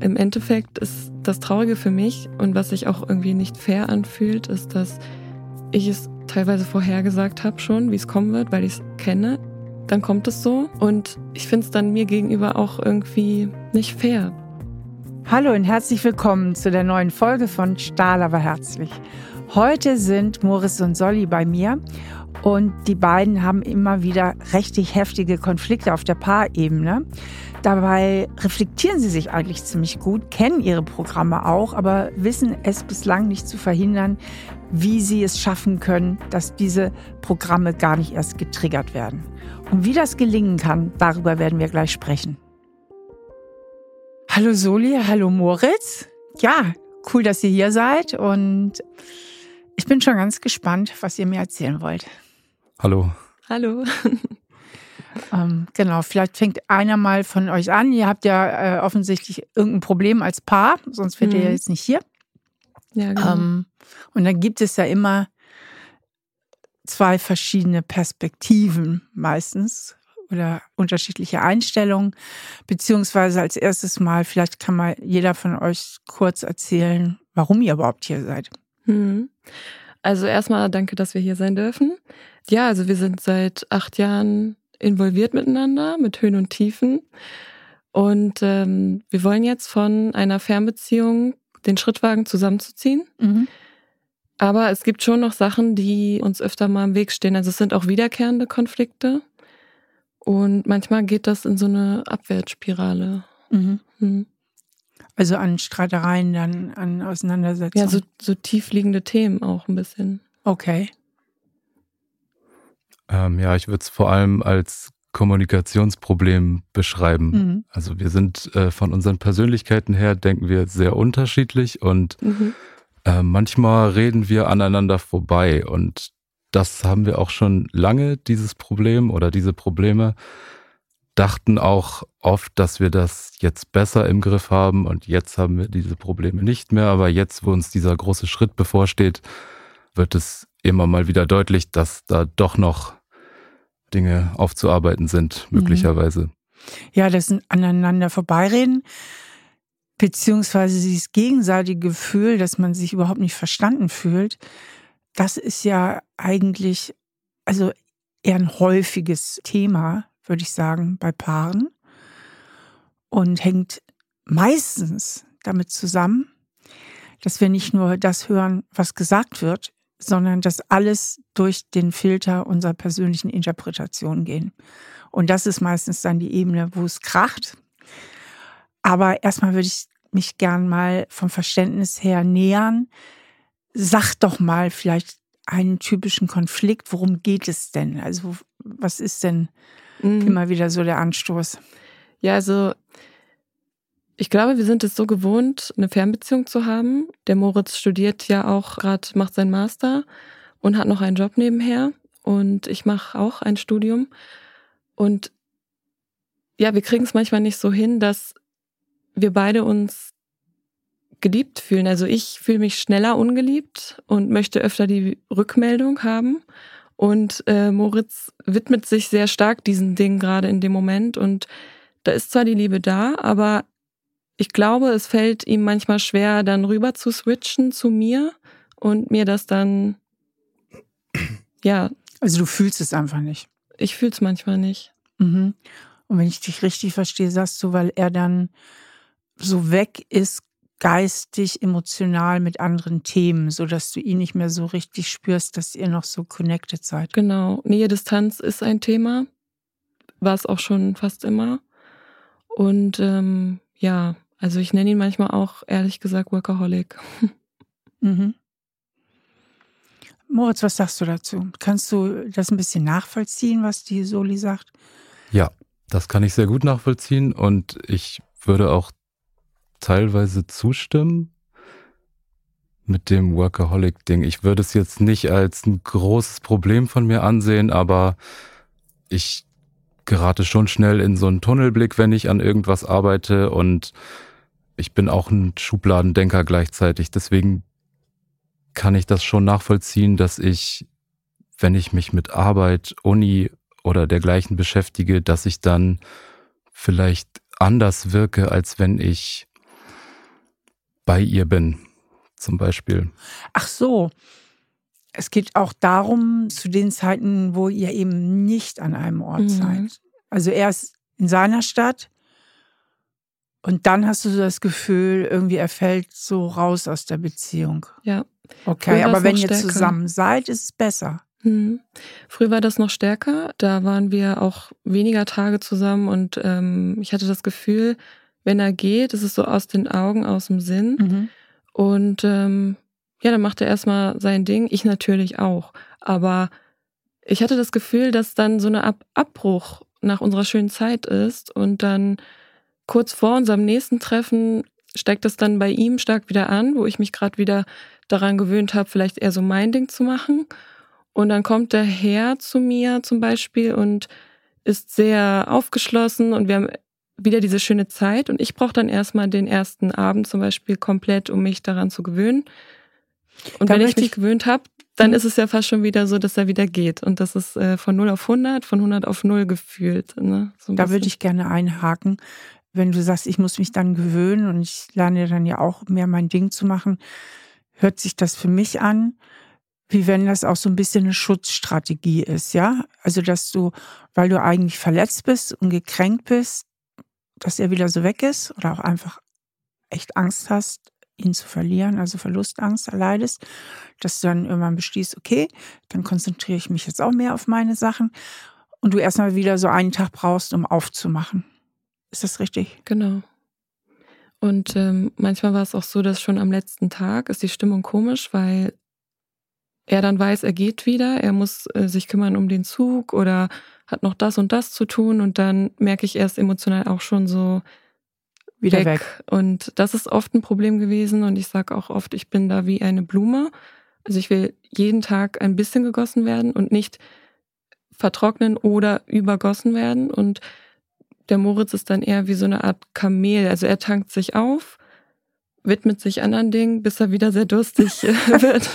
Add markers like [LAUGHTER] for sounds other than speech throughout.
Im Endeffekt ist das Traurige für mich und was sich auch irgendwie nicht fair anfühlt, ist, dass ich es teilweise vorhergesagt habe schon, wie es kommen wird, weil ich es kenne. Dann kommt es so und ich finde es dann mir gegenüber auch irgendwie nicht fair. Hallo und herzlich willkommen zu der neuen Folge von Stahl aber herzlich. Heute sind Moritz und Solly bei mir und die beiden haben immer wieder richtig heftige Konflikte auf der Paarebene. Dabei reflektieren sie sich eigentlich ziemlich gut, kennen ihre Programme auch, aber wissen es bislang nicht zu verhindern, wie sie es schaffen können, dass diese Programme gar nicht erst getriggert werden. Und wie das gelingen kann, darüber werden wir gleich sprechen. Hallo Soli, hallo Moritz. Ja, cool, dass ihr hier seid und ich bin schon ganz gespannt, was ihr mir erzählen wollt. Hallo. Hallo. [LAUGHS] Ähm, genau, vielleicht fängt einer mal von euch an. Ihr habt ja äh, offensichtlich irgendein Problem als Paar, sonst wärt mhm. ihr jetzt nicht hier. Ja, genau. Ähm, und dann gibt es ja immer zwei verschiedene Perspektiven meistens oder unterschiedliche Einstellungen. Beziehungsweise als erstes Mal, vielleicht kann mal jeder von euch kurz erzählen, warum ihr überhaupt hier seid. Mhm. Also erstmal danke, dass wir hier sein dürfen. Ja, also wir sind seit acht Jahren involviert miteinander, mit Höhen und Tiefen. Und ähm, wir wollen jetzt von einer Fernbeziehung den Schritt wagen, zusammenzuziehen. Mhm. Aber es gibt schon noch Sachen, die uns öfter mal im Weg stehen. Also es sind auch wiederkehrende Konflikte. Und manchmal geht das in so eine Abwärtsspirale. Mhm. Mhm. Also an Streitereien, dann an Auseinandersetzungen. Ja, so, so tiefliegende Themen auch ein bisschen. Okay. Ähm, ja, ich würde es vor allem als Kommunikationsproblem beschreiben. Mhm. Also wir sind äh, von unseren Persönlichkeiten her, denken wir sehr unterschiedlich und mhm. äh, manchmal reden wir aneinander vorbei und das haben wir auch schon lange, dieses Problem oder diese Probleme. Dachten auch oft, dass wir das jetzt besser im Griff haben und jetzt haben wir diese Probleme nicht mehr. Aber jetzt, wo uns dieser große Schritt bevorsteht, wird es immer mal wieder deutlich, dass da doch noch Dinge aufzuarbeiten sind, mhm. möglicherweise. Ja, das sind aneinander vorbeireden, beziehungsweise dieses gegenseitige Gefühl, dass man sich überhaupt nicht verstanden fühlt, das ist ja eigentlich, also eher ein häufiges Thema, würde ich sagen, bei Paaren und hängt meistens damit zusammen, dass wir nicht nur das hören, was gesagt wird, sondern dass alles durch den Filter unserer persönlichen Interpretation gehen. Und das ist meistens dann die Ebene, wo es kracht. Aber erstmal würde ich mich gern mal vom Verständnis her nähern. Sag doch mal vielleicht einen typischen Konflikt. Worum geht es denn? Also was ist denn mhm. immer wieder so der Anstoß? Ja, also ich glaube, wir sind es so gewohnt, eine Fernbeziehung zu haben. Der Moritz studiert ja auch gerade, macht seinen Master und hat noch einen Job nebenher. Und ich mache auch ein Studium. Und ja, wir kriegen es manchmal nicht so hin, dass wir beide uns geliebt fühlen. Also ich fühle mich schneller ungeliebt und möchte öfter die Rückmeldung haben. Und äh, Moritz widmet sich sehr stark diesen Dingen gerade in dem Moment. Und da ist zwar die Liebe da, aber ich glaube, es fällt ihm manchmal schwer, dann rüber zu switchen zu mir und mir das dann, ja. Also du fühlst es einfach nicht. Ich fühle es manchmal nicht. Mhm. Und wenn ich dich richtig verstehe, sagst du, weil er dann so weg ist, geistig, emotional mit anderen Themen, sodass du ihn nicht mehr so richtig spürst, dass ihr noch so connected seid. Genau. Nähe Distanz ist ein Thema. War es auch schon fast immer. Und ähm, ja, also ich nenne ihn manchmal auch, ehrlich gesagt, Workaholic. Mhm. Moritz, was sagst du dazu? Kannst du das ein bisschen nachvollziehen, was die Soli sagt? Ja, das kann ich sehr gut nachvollziehen und ich würde auch teilweise zustimmen mit dem Workaholic-Ding. Ich würde es jetzt nicht als ein großes Problem von mir ansehen, aber ich gerate schon schnell in so einen Tunnelblick, wenn ich an irgendwas arbeite und ich bin auch ein Schubladendenker gleichzeitig. Deswegen kann ich das schon nachvollziehen, dass ich, wenn ich mich mit Arbeit, Uni oder dergleichen beschäftige, dass ich dann vielleicht anders wirke, als wenn ich bei ihr bin, zum Beispiel. Ach so. Es geht auch darum, zu den Zeiten, wo ihr eben nicht an einem Ort mhm. seid. Also er ist in seiner Stadt und dann hast du so das Gefühl, irgendwie er fällt so raus aus der Beziehung. Ja. Okay, aber wenn ihr zusammen seid, ist es besser. Hm. Früher war das noch stärker. Da waren wir auch weniger Tage zusammen und ähm, ich hatte das Gefühl, wenn er geht, ist es so aus den Augen, aus dem Sinn. Mhm. Und ähm, ja, dann macht er erstmal sein Ding. Ich natürlich auch. Aber ich hatte das Gefühl, dass dann so eine Ab Abbruch nach unserer schönen Zeit ist und dann kurz vor unserem nächsten Treffen steigt es dann bei ihm stark wieder an, wo ich mich gerade wieder daran gewöhnt habe, vielleicht eher so mein Ding zu machen. Und dann kommt der Herr zu mir zum Beispiel und ist sehr aufgeschlossen und wir haben wieder diese schöne Zeit und ich brauche dann erstmal den ersten Abend zum Beispiel komplett, um mich daran zu gewöhnen. Und da wenn ich mich gewöhnt habe, dann mhm. ist es ja fast schon wieder so, dass er wieder geht. Und das ist äh, von 0 auf 100, von 100 auf 0 gefühlt. Ne? So da würde ich gerne einhaken. Wenn du sagst, ich muss mich dann gewöhnen und ich lerne dann ja auch mehr mein Ding zu machen, hört sich das für mich an, wie wenn das auch so ein bisschen eine Schutzstrategie ist, ja? Also, dass du, weil du eigentlich verletzt bist und gekränkt bist, dass er wieder so weg ist oder auch einfach echt Angst hast, ihn zu verlieren, also Verlustangst erleidest, dass du dann irgendwann beschließt, okay, dann konzentriere ich mich jetzt auch mehr auf meine Sachen und du erstmal wieder so einen Tag brauchst, um aufzumachen. Ist das richtig? Genau. Und ähm, manchmal war es auch so, dass schon am letzten Tag ist die Stimmung komisch, weil er dann weiß, er geht wieder, er muss äh, sich kümmern um den Zug oder hat noch das und das zu tun und dann merke ich erst emotional auch schon so wieder weg. weg. Und das ist oft ein Problem gewesen und ich sage auch oft, ich bin da wie eine Blume. Also ich will jeden Tag ein bisschen gegossen werden und nicht vertrocknen oder übergossen werden. Und der Moritz ist dann eher wie so eine Art Kamel. Also er tankt sich auf, widmet sich anderen Dingen, bis er wieder sehr durstig äh, [LAUGHS] wird.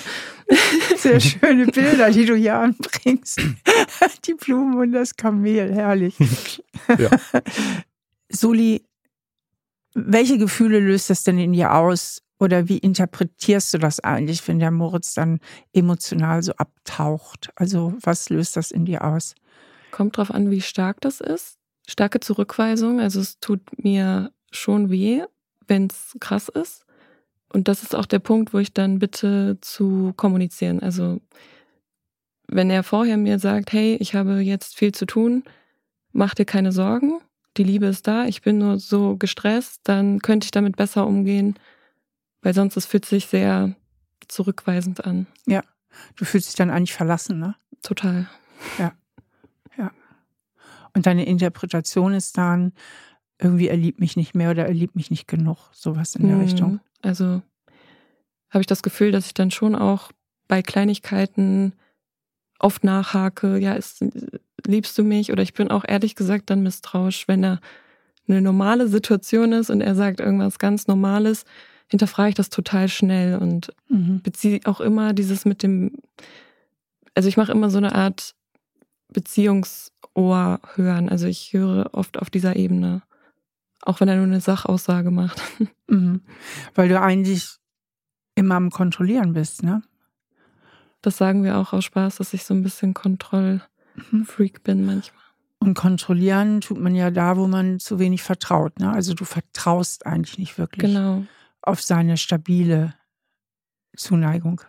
Sehr [LAUGHS] schöne Bilder, die du hier anbringst. Die Blumen und das Kamel, herrlich. Ja. Soli, welche Gefühle löst das denn in dir aus? Oder wie interpretierst du das eigentlich, wenn der Moritz dann emotional so abtaucht? Also was löst das in dir aus? Kommt drauf an, wie stark das ist. Starke Zurückweisung, also es tut mir schon weh, wenn es krass ist. Und das ist auch der Punkt, wo ich dann bitte zu kommunizieren. Also wenn er vorher mir sagt, hey, ich habe jetzt viel zu tun, mach dir keine Sorgen, die Liebe ist da, ich bin nur so gestresst, dann könnte ich damit besser umgehen, weil sonst es fühlt sich sehr zurückweisend an. Ja, du fühlst dich dann eigentlich verlassen, ne? Total. Ja, ja. Und deine Interpretation ist dann, irgendwie er liebt mich nicht mehr oder er liebt mich nicht genug, sowas in der mhm. Richtung. Also habe ich das Gefühl, dass ich dann schon auch bei Kleinigkeiten oft nachhake, ja, ist, liebst du mich? Oder ich bin auch ehrlich gesagt dann misstrauisch, wenn da eine normale Situation ist und er sagt irgendwas ganz Normales, hinterfrage ich das total schnell und mhm. beziehe auch immer dieses mit dem, also ich mache immer so eine Art Beziehungsohr hören. Also ich höre oft auf dieser Ebene. Auch wenn er nur eine Sachaussage macht. [LAUGHS] Mhm. Weil du eigentlich immer am Kontrollieren bist, ne? Das sagen wir auch aus Spaß, dass ich so ein bisschen Kontrollfreak bin manchmal. Und kontrollieren tut man ja da, wo man zu wenig vertraut. Ne? Also du vertraust eigentlich nicht wirklich genau. auf seine stabile Zuneigung.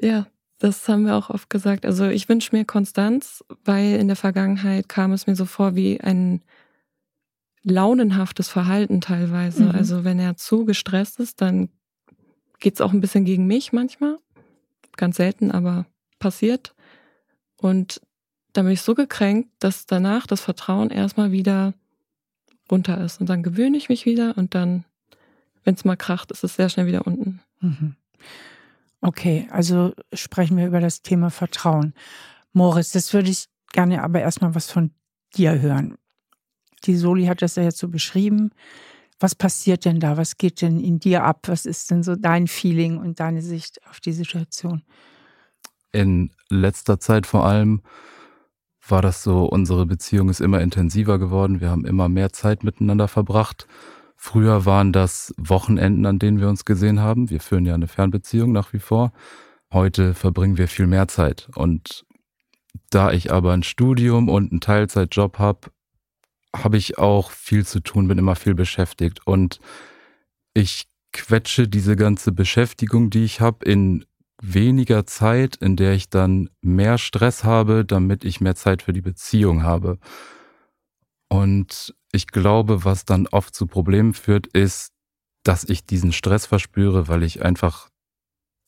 Ja, das haben wir auch oft gesagt. Also ich wünsche mir Konstanz, weil in der Vergangenheit kam es mir so vor wie ein launenhaftes Verhalten teilweise. Mhm. Also wenn er zu gestresst ist, dann geht es auch ein bisschen gegen mich manchmal. Ganz selten, aber passiert. Und dann bin ich so gekränkt, dass danach das Vertrauen erstmal wieder runter ist. Und dann gewöhne ich mich wieder und dann, wenn es mal kracht, ist es sehr schnell wieder unten. Mhm. Okay, also sprechen wir über das Thema Vertrauen. Moritz, das würde ich gerne aber erstmal was von dir hören. Die Soli hat das ja jetzt so beschrieben. Was passiert denn da? Was geht denn in dir ab? Was ist denn so dein Feeling und deine Sicht auf die Situation? In letzter Zeit vor allem war das so, unsere Beziehung ist immer intensiver geworden. Wir haben immer mehr Zeit miteinander verbracht. Früher waren das Wochenenden, an denen wir uns gesehen haben. Wir führen ja eine Fernbeziehung nach wie vor. Heute verbringen wir viel mehr Zeit. Und da ich aber ein Studium und einen Teilzeitjob habe, habe ich auch viel zu tun, bin immer viel beschäftigt. Und ich quetsche diese ganze Beschäftigung, die ich habe, in weniger Zeit, in der ich dann mehr Stress habe, damit ich mehr Zeit für die Beziehung habe. Und ich glaube, was dann oft zu Problemen führt, ist, dass ich diesen Stress verspüre, weil ich einfach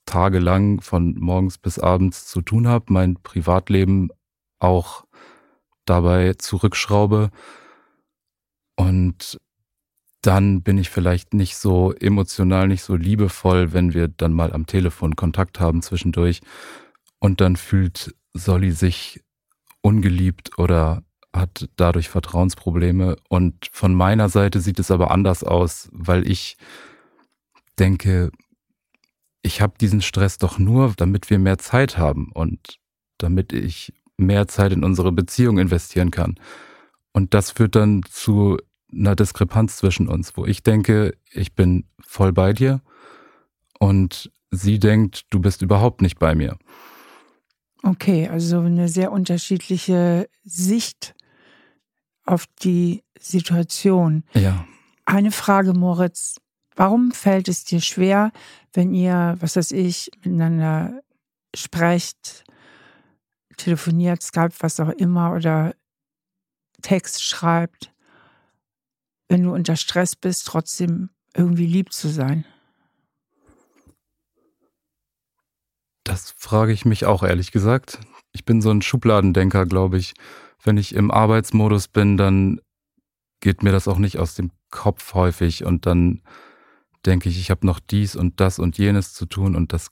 tagelang von morgens bis abends zu tun habe, mein Privatleben auch dabei zurückschraube. Und dann bin ich vielleicht nicht so emotional, nicht so liebevoll, wenn wir dann mal am Telefon Kontakt haben zwischendurch. Und dann fühlt Solly sich ungeliebt oder hat dadurch Vertrauensprobleme. Und von meiner Seite sieht es aber anders aus, weil ich denke, ich habe diesen Stress doch nur, damit wir mehr Zeit haben und damit ich mehr Zeit in unsere Beziehung investieren kann. Und das führt dann zu einer Diskrepanz zwischen uns, wo ich denke, ich bin voll bei dir und sie denkt, du bist überhaupt nicht bei mir. Okay, also eine sehr unterschiedliche Sicht auf die Situation. Ja. Eine Frage, Moritz. Warum fällt es dir schwer, wenn ihr, was weiß ich, miteinander sprecht, telefoniert, Skype, was auch immer, oder Text schreibt, wenn du unter Stress bist, trotzdem irgendwie lieb zu sein? Das frage ich mich auch ehrlich gesagt. Ich bin so ein Schubladendenker, glaube ich. Wenn ich im Arbeitsmodus bin, dann geht mir das auch nicht aus dem Kopf häufig und dann denke ich, ich habe noch dies und das und jenes zu tun und das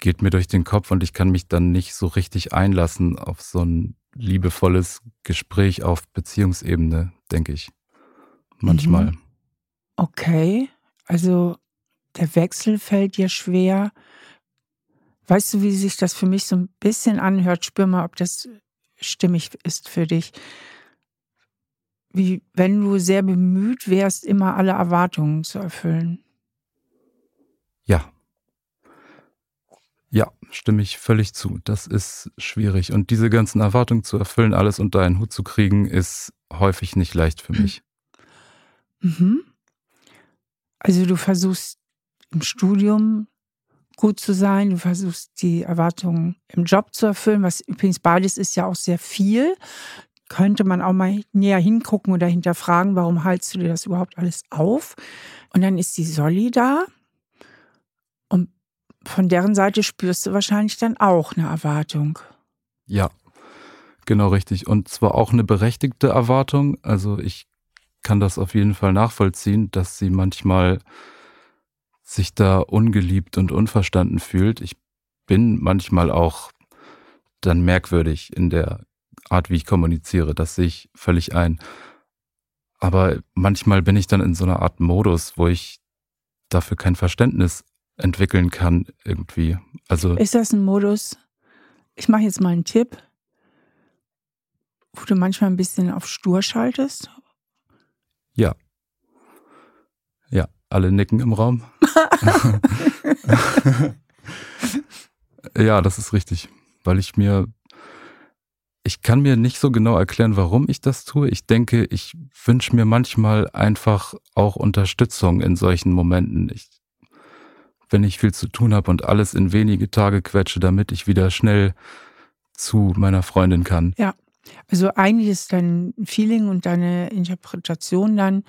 geht mir durch den Kopf und ich kann mich dann nicht so richtig einlassen auf so ein liebevolles Gespräch auf Beziehungsebene, denke ich manchmal. Mhm. Okay, also der Wechsel fällt dir schwer. Weißt du, wie sich das für mich so ein bisschen anhört? Spür mal, ob das stimmig ist für dich. Wie wenn du sehr bemüht wärst, immer alle Erwartungen zu erfüllen. Ja. Ja, stimme ich völlig zu. Das ist schwierig. Und diese ganzen Erwartungen zu erfüllen, alles unter einen Hut zu kriegen, ist häufig nicht leicht für [CLEARS THROAT] mich. Mhm. Also du versuchst im Studium gut zu sein, du versuchst die Erwartungen im Job zu erfüllen, was übrigens beides ist ja auch sehr viel. Könnte man auch mal näher hingucken oder hinterfragen, warum haltst du dir das überhaupt alles auf? Und dann ist die Solli da und von deren Seite spürst du wahrscheinlich dann auch eine Erwartung. Ja, genau richtig. Und zwar auch eine berechtigte Erwartung. Also ich kann das auf jeden Fall nachvollziehen, dass sie manchmal sich da ungeliebt und unverstanden fühlt. Ich bin manchmal auch dann merkwürdig in der Art, wie ich kommuniziere. Das sehe ich völlig ein. Aber manchmal bin ich dann in so einer Art Modus, wo ich dafür kein Verständnis entwickeln kann irgendwie. Also ist das ein Modus? Ich mache jetzt mal einen Tipp, wo du manchmal ein bisschen auf Stur schaltest ja. Ja, alle nicken im Raum. [LAUGHS] ja, das ist richtig, weil ich mir, ich kann mir nicht so genau erklären, warum ich das tue. Ich denke, ich wünsche mir manchmal einfach auch Unterstützung in solchen Momenten. Ich, wenn ich viel zu tun habe und alles in wenige Tage quetsche, damit ich wieder schnell zu meiner Freundin kann. Ja. Also eigentlich ist dein Feeling und deine Interpretation dann,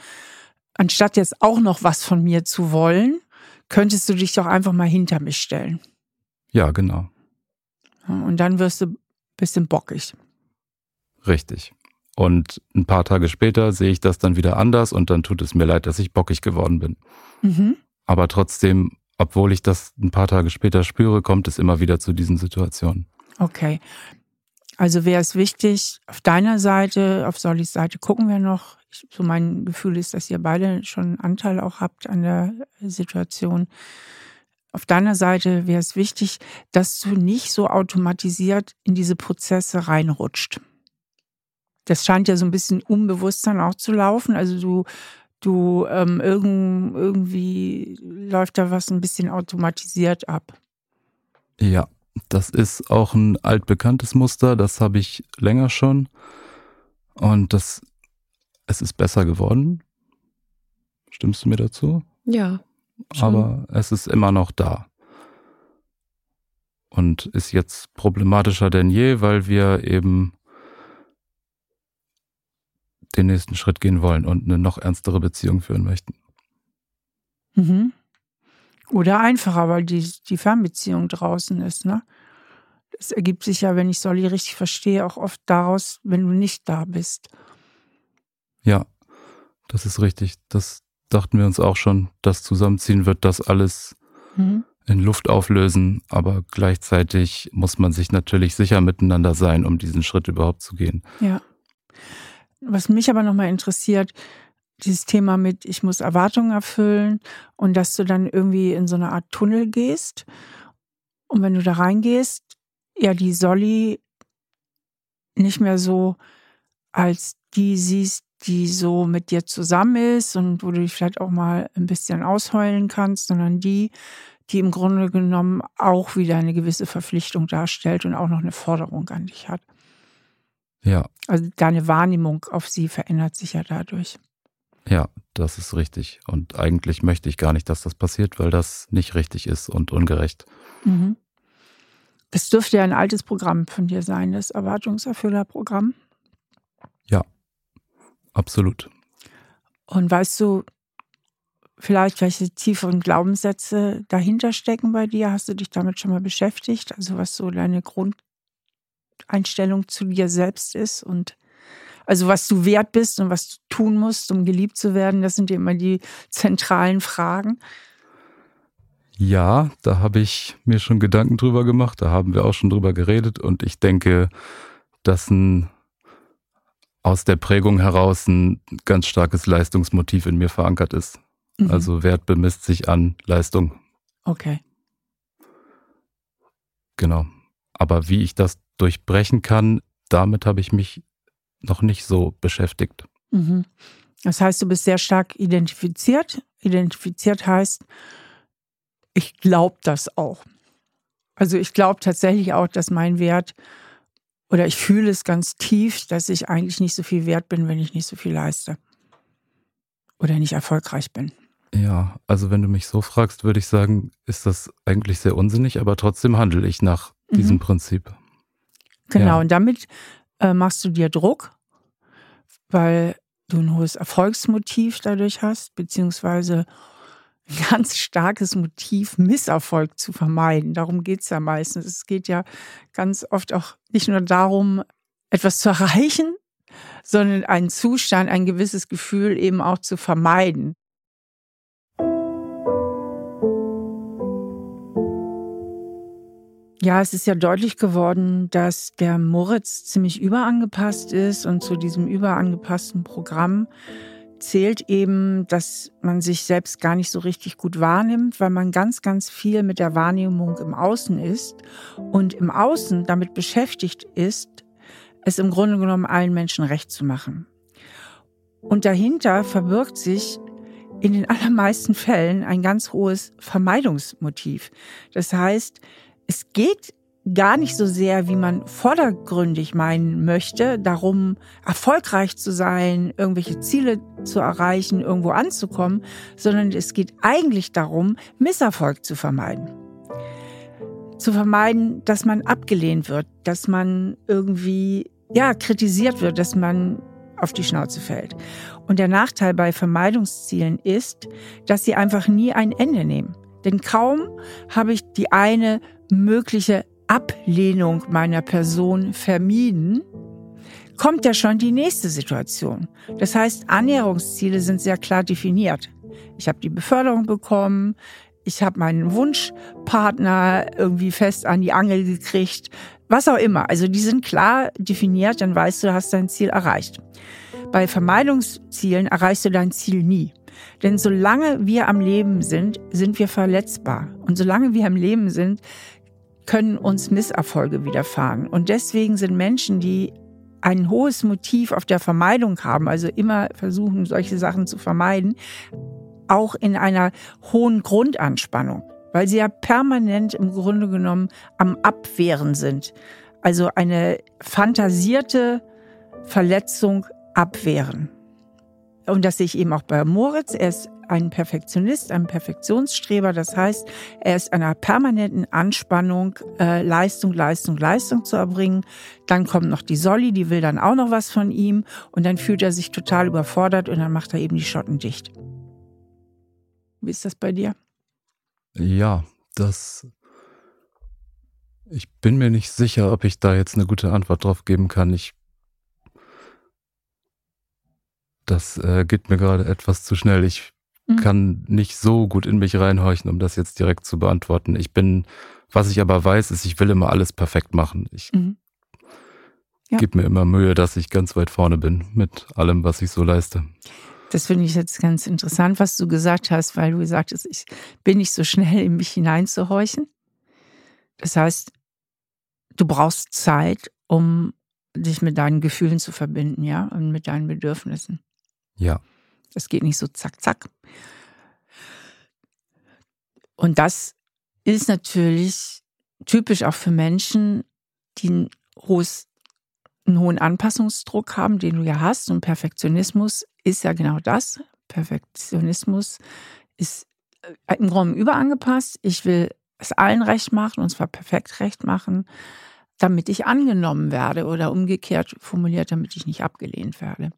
anstatt jetzt auch noch was von mir zu wollen, könntest du dich doch einfach mal hinter mich stellen. Ja, genau. Und dann wirst du ein bisschen bockig. Richtig. Und ein paar Tage später sehe ich das dann wieder anders und dann tut es mir leid, dass ich bockig geworden bin. Mhm. Aber trotzdem, obwohl ich das ein paar Tage später spüre, kommt es immer wieder zu diesen Situationen. Okay. Also wäre es wichtig, auf deiner Seite, auf Solis Seite gucken wir noch. Ich, so mein Gefühl ist, dass ihr beide schon Anteil auch habt an der Situation. Auf deiner Seite wäre es wichtig, dass du nicht so automatisiert in diese Prozesse reinrutscht. Das scheint ja so ein bisschen unbewusst dann auch zu laufen. Also du du ähm, irgend, irgendwie läuft da was ein bisschen automatisiert ab. Ja, das ist auch ein altbekanntes Muster, das habe ich länger schon. Und das, es ist besser geworden. Stimmst du mir dazu? Ja. Schon. Aber es ist immer noch da. Und ist jetzt problematischer denn je, weil wir eben den nächsten Schritt gehen wollen und eine noch ernstere Beziehung führen möchten. Mhm. Oder einfacher, weil die, die Fernbeziehung draußen ist, ne? Das ergibt sich ja, wenn ich Solly richtig verstehe, auch oft daraus, wenn du nicht da bist. Ja, das ist richtig. Das dachten wir uns auch schon. Das Zusammenziehen wird das alles mhm. in Luft auflösen, aber gleichzeitig muss man sich natürlich sicher miteinander sein, um diesen Schritt überhaupt zu gehen. Ja. Was mich aber nochmal interessiert, dieses Thema mit, ich muss Erwartungen erfüllen und dass du dann irgendwie in so eine Art Tunnel gehst. Und wenn du da reingehst, ja, die Solly nicht mehr so als die siehst, die so mit dir zusammen ist und wo du dich vielleicht auch mal ein bisschen ausheulen kannst, sondern die, die im Grunde genommen auch wieder eine gewisse Verpflichtung darstellt und auch noch eine Forderung an dich hat. Ja. Also deine Wahrnehmung auf sie verändert sich ja dadurch. Ja, das ist richtig. Und eigentlich möchte ich gar nicht, dass das passiert, weil das nicht richtig ist und ungerecht. Mhm. Das dürfte ja ein altes Programm von dir sein, das Erwartungserfüllerprogramm. Ja, absolut. Und weißt du vielleicht, welche tieferen Glaubenssätze dahinter stecken bei dir? Hast du dich damit schon mal beschäftigt? Also was so deine Grundeinstellung zu dir selbst ist und also was du wert bist und was du tun musst, um geliebt zu werden, das sind immer die zentralen Fragen. Ja, da habe ich mir schon Gedanken drüber gemacht, da haben wir auch schon drüber geredet und ich denke, dass ein aus der Prägung heraus ein ganz starkes Leistungsmotiv in mir verankert ist. Mhm. Also Wert bemisst sich an Leistung. Okay. Genau. Aber wie ich das durchbrechen kann, damit habe ich mich noch nicht so beschäftigt. Mhm. Das heißt, du bist sehr stark identifiziert. Identifiziert heißt, ich glaube das auch. Also ich glaube tatsächlich auch, dass mein Wert oder ich fühle es ganz tief, dass ich eigentlich nicht so viel wert bin, wenn ich nicht so viel leiste oder nicht erfolgreich bin. Ja, also wenn du mich so fragst, würde ich sagen, ist das eigentlich sehr unsinnig, aber trotzdem handle ich nach mhm. diesem Prinzip. Genau, ja. und damit äh, machst du dir Druck, weil du ein hohes Erfolgsmotiv dadurch hast, beziehungsweise ein [LAUGHS] ganz starkes Motiv, Misserfolg zu vermeiden. Darum geht es ja meistens. Es geht ja ganz oft auch nicht nur darum, etwas zu erreichen, sondern einen Zustand, ein gewisses Gefühl eben auch zu vermeiden. Ja, es ist ja deutlich geworden, dass der Moritz ziemlich überangepasst ist und zu diesem überangepassten Programm zählt eben, dass man sich selbst gar nicht so richtig gut wahrnimmt, weil man ganz, ganz viel mit der Wahrnehmung im Außen ist und im Außen damit beschäftigt ist, es im Grunde genommen allen Menschen recht zu machen. Und dahinter verbirgt sich in den [LAUGHS] allermeisten Fällen ein ganz hohes Vermeidungsmotiv. Das heißt, es geht gar nicht so sehr, wie man vordergründig meinen möchte, darum erfolgreich zu sein, irgendwelche Ziele zu erreichen, irgendwo anzukommen, sondern es geht eigentlich darum, Misserfolg zu vermeiden. Zu vermeiden, dass man abgelehnt wird, dass man irgendwie, ja, kritisiert wird, dass man auf die Schnauze fällt. Und der Nachteil bei Vermeidungszielen ist, dass sie einfach nie ein Ende nehmen. Denn kaum habe ich die eine mögliche Ablehnung meiner Person vermieden, kommt ja schon die nächste Situation. Das heißt, Annäherungsziele sind sehr klar definiert. Ich habe die Beförderung bekommen, ich habe meinen Wunschpartner irgendwie fest an die Angel gekriegt, was auch immer. Also die sind klar definiert, dann weißt du, du hast dein Ziel erreicht. Bei Vermeidungszielen erreichst du dein Ziel nie. Denn solange wir am Leben sind, sind wir verletzbar. Und solange wir am Leben sind, können uns Misserfolge widerfahren. Und deswegen sind Menschen, die ein hohes Motiv auf der Vermeidung haben, also immer versuchen, solche Sachen zu vermeiden, auch in einer hohen Grundanspannung, weil sie ja permanent im Grunde genommen am Abwehren sind. Also eine fantasierte Verletzung abwehren. Und das sehe ich eben auch bei Moritz. Er ist ein Perfektionist, ein Perfektionsstreber. Das heißt, er ist einer permanenten Anspannung, äh, Leistung, Leistung, Leistung zu erbringen. Dann kommt noch die Solly, die will dann auch noch was von ihm. Und dann fühlt er sich total überfordert und dann macht er eben die Schotten dicht. Wie ist das bei dir? Ja, das. Ich bin mir nicht sicher, ob ich da jetzt eine gute Antwort drauf geben kann. Ich das äh, geht mir gerade etwas zu schnell. Ich mhm. kann nicht so gut in mich reinhorchen, um das jetzt direkt zu beantworten. Ich bin, was ich aber weiß, ist, ich will immer alles perfekt machen. Ich mhm. ja. gebe mir immer Mühe, dass ich ganz weit vorne bin mit allem, was ich so leiste. Das finde ich jetzt ganz interessant, was du gesagt hast, weil du gesagt hast, ich bin nicht so schnell in mich hineinzuhorchen. Das heißt, du brauchst Zeit, um dich mit deinen Gefühlen zu verbinden, ja, und mit deinen Bedürfnissen. Ja. Das geht nicht so zack, zack. Und das ist natürlich typisch auch für Menschen, die ein hohes, einen hohen Anpassungsdruck haben, den du ja hast. Und Perfektionismus ist ja genau das. Perfektionismus ist äh, im Grunde überangepasst. Ich will es allen recht machen und zwar perfekt recht machen, damit ich angenommen werde oder umgekehrt formuliert, damit ich nicht abgelehnt werde.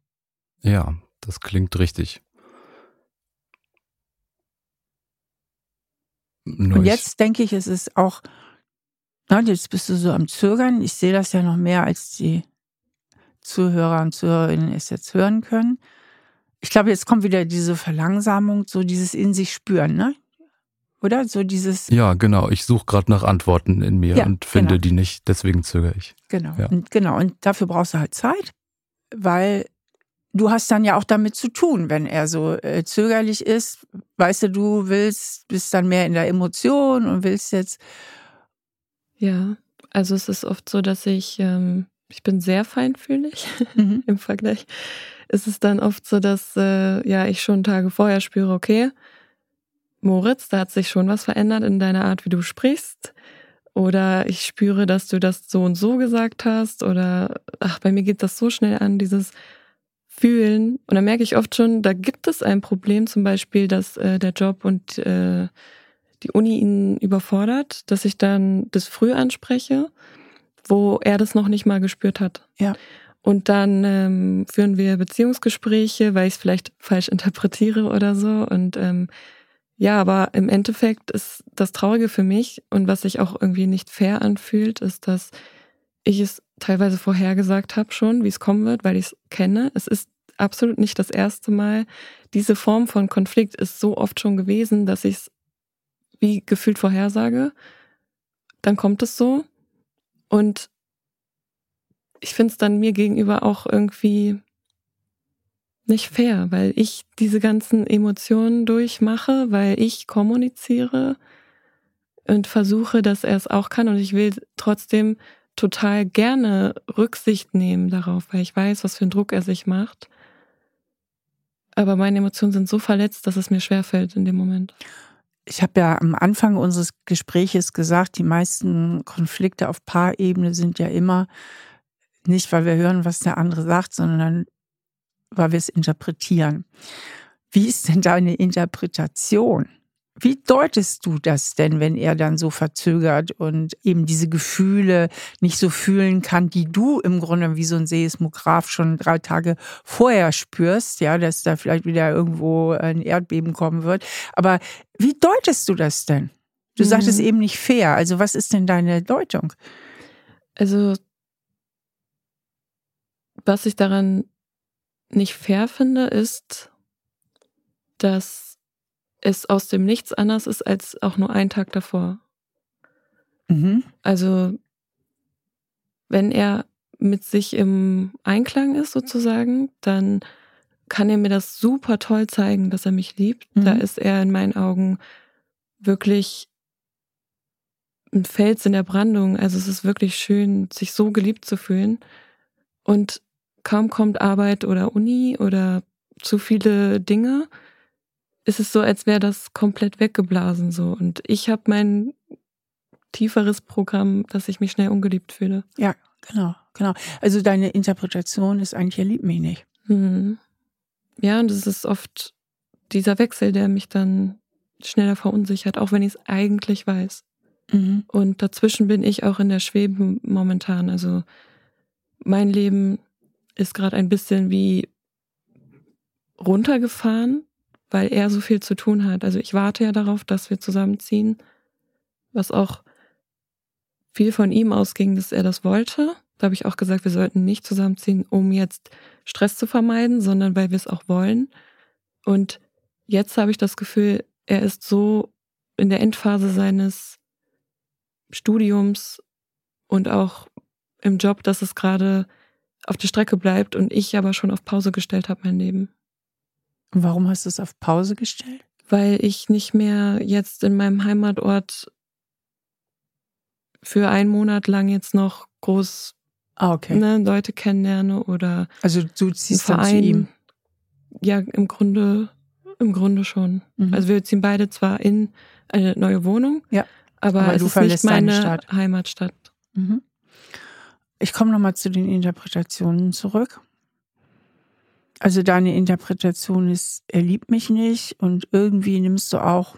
Ja, das klingt richtig. Nur und jetzt denke ich, es ist auch, na, jetzt bist du so am Zögern. Ich sehe das ja noch mehr, als die Zuhörer und Zuhörerinnen es jetzt hören können. Ich glaube, jetzt kommt wieder diese Verlangsamung, so dieses in sich spüren, ne? Oder? So dieses. Ja, genau. Ich suche gerade nach Antworten in mir ja, und finde genau. die nicht, deswegen zögere ich. Genau. Ja. Und, genau. Und dafür brauchst du halt Zeit, weil du hast dann ja auch damit zu tun, wenn er so äh, zögerlich ist. Weißt du, du willst, bist dann mehr in der Emotion und willst jetzt. Ja, also es ist oft so, dass ich, ähm, ich bin sehr feinfühlig [LAUGHS] mhm. im Vergleich. Es ist dann oft so, dass äh, ja ich schon Tage vorher spüre, okay, Moritz, da hat sich schon was verändert in deiner Art, wie du sprichst. Oder ich spüre, dass du das so und so gesagt hast. Oder ach, bei mir geht das so schnell an, dieses fühlen. Und dann merke ich oft schon, da gibt es ein Problem, zum Beispiel, dass äh, der Job und äh, die Uni ihn überfordert, dass ich dann das früh anspreche, wo er das noch nicht mal gespürt hat. Ja. Und dann ähm, führen wir Beziehungsgespräche, weil ich es vielleicht falsch interpretiere oder so. Und ähm, ja, aber im Endeffekt ist das Traurige für mich und was sich auch irgendwie nicht fair anfühlt, ist, dass ich es teilweise vorhergesagt habe schon, wie es kommen wird, weil ich es kenne. Es ist absolut nicht das erste Mal. Diese Form von Konflikt ist so oft schon gewesen, dass ich es wie gefühlt vorhersage. Dann kommt es so. Und ich finde es dann mir gegenüber auch irgendwie nicht fair, weil ich diese ganzen Emotionen durchmache, weil ich kommuniziere und versuche, dass er es auch kann. Und ich will trotzdem total gerne Rücksicht nehmen darauf, weil ich weiß, was für einen Druck er sich macht. Aber meine Emotionen sind so verletzt, dass es mir schwerfällt in dem Moment. Ich habe ja am Anfang unseres Gespräches gesagt, die meisten Konflikte auf Paarebene sind ja immer nicht, weil wir hören, was der andere sagt, sondern weil wir es interpretieren. Wie ist denn deine Interpretation? Wie deutest du das denn, wenn er dann so verzögert und eben diese Gefühle nicht so fühlen kann, die du im Grunde wie so ein Seismograph schon drei Tage vorher spürst, ja, dass da vielleicht wieder irgendwo ein Erdbeben kommen wird. Aber wie deutest du das denn? Du mhm. sagtest eben nicht fair. Also was ist denn deine Deutung? Also was ich daran nicht fair finde, ist, dass es aus dem Nichts anders ist als auch nur ein Tag davor. Mhm. Also wenn er mit sich im Einklang ist sozusagen, dann kann er mir das super toll zeigen, dass er mich liebt. Mhm. Da ist er in meinen Augen wirklich ein Fels in der Brandung. Also es ist wirklich schön, sich so geliebt zu fühlen. und kaum kommt Arbeit oder Uni oder zu viele Dinge, ist es so, als wäre das komplett weggeblasen so. Und ich habe mein tieferes Programm, dass ich mich schnell ungeliebt fühle. Ja, genau, genau. Also deine Interpretation ist eigentlich, er liebt mich nicht. Mhm. Ja, und es ist oft dieser Wechsel, der mich dann schneller verunsichert, auch wenn ich es eigentlich weiß. Mhm. Und dazwischen bin ich auch in der Schwebe momentan. Also mein Leben ist gerade ein bisschen wie runtergefahren, weil er so viel zu tun hat. Also ich warte ja darauf, dass wir zusammenziehen, was auch viel von ihm ausging, dass er das wollte. Da habe ich auch gesagt, wir sollten nicht zusammenziehen, um jetzt Stress zu vermeiden, sondern weil wir es auch wollen. Und jetzt habe ich das Gefühl, er ist so in der Endphase seines Studiums und auch im Job, dass es gerade auf der Strecke bleibt und ich aber schon auf Pause gestellt habe, mein Leben. Und warum hast du es auf Pause gestellt? Weil ich nicht mehr jetzt in meinem Heimatort für einen Monat lang jetzt noch groß ah, okay. ne, Leute kennenlerne oder also du ziehst dann zu ihm. Ja, im Grunde, im Grunde schon. Mhm. Also wir ziehen beide zwar in eine neue Wohnung, ja. aber, aber es ist nicht meine Heimatstadt. Mhm. Ich komme nochmal zu den Interpretationen zurück. Also deine Interpretation ist, er liebt mich nicht und irgendwie nimmst du auch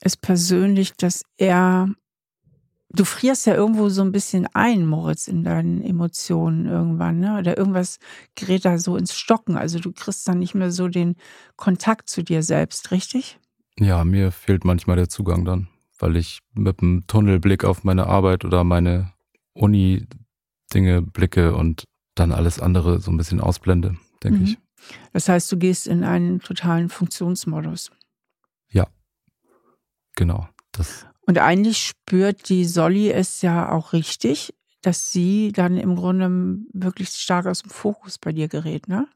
es persönlich, dass er, du frierst ja irgendwo so ein bisschen ein, Moritz, in deinen Emotionen irgendwann, ne? Oder irgendwas gerät da so ins Stocken. Also du kriegst dann nicht mehr so den Kontakt zu dir selbst, richtig? Ja, mir fehlt manchmal der Zugang dann, weil ich mit einem Tunnelblick auf meine Arbeit oder meine Uni-Dinge blicke und dann alles andere so ein bisschen ausblende, denke mhm. ich. Das heißt, du gehst in einen totalen Funktionsmodus. Ja, genau. Das. Und eigentlich spürt die Solly es ja auch richtig, dass sie dann im Grunde wirklich stark aus dem Fokus bei dir gerät, ne?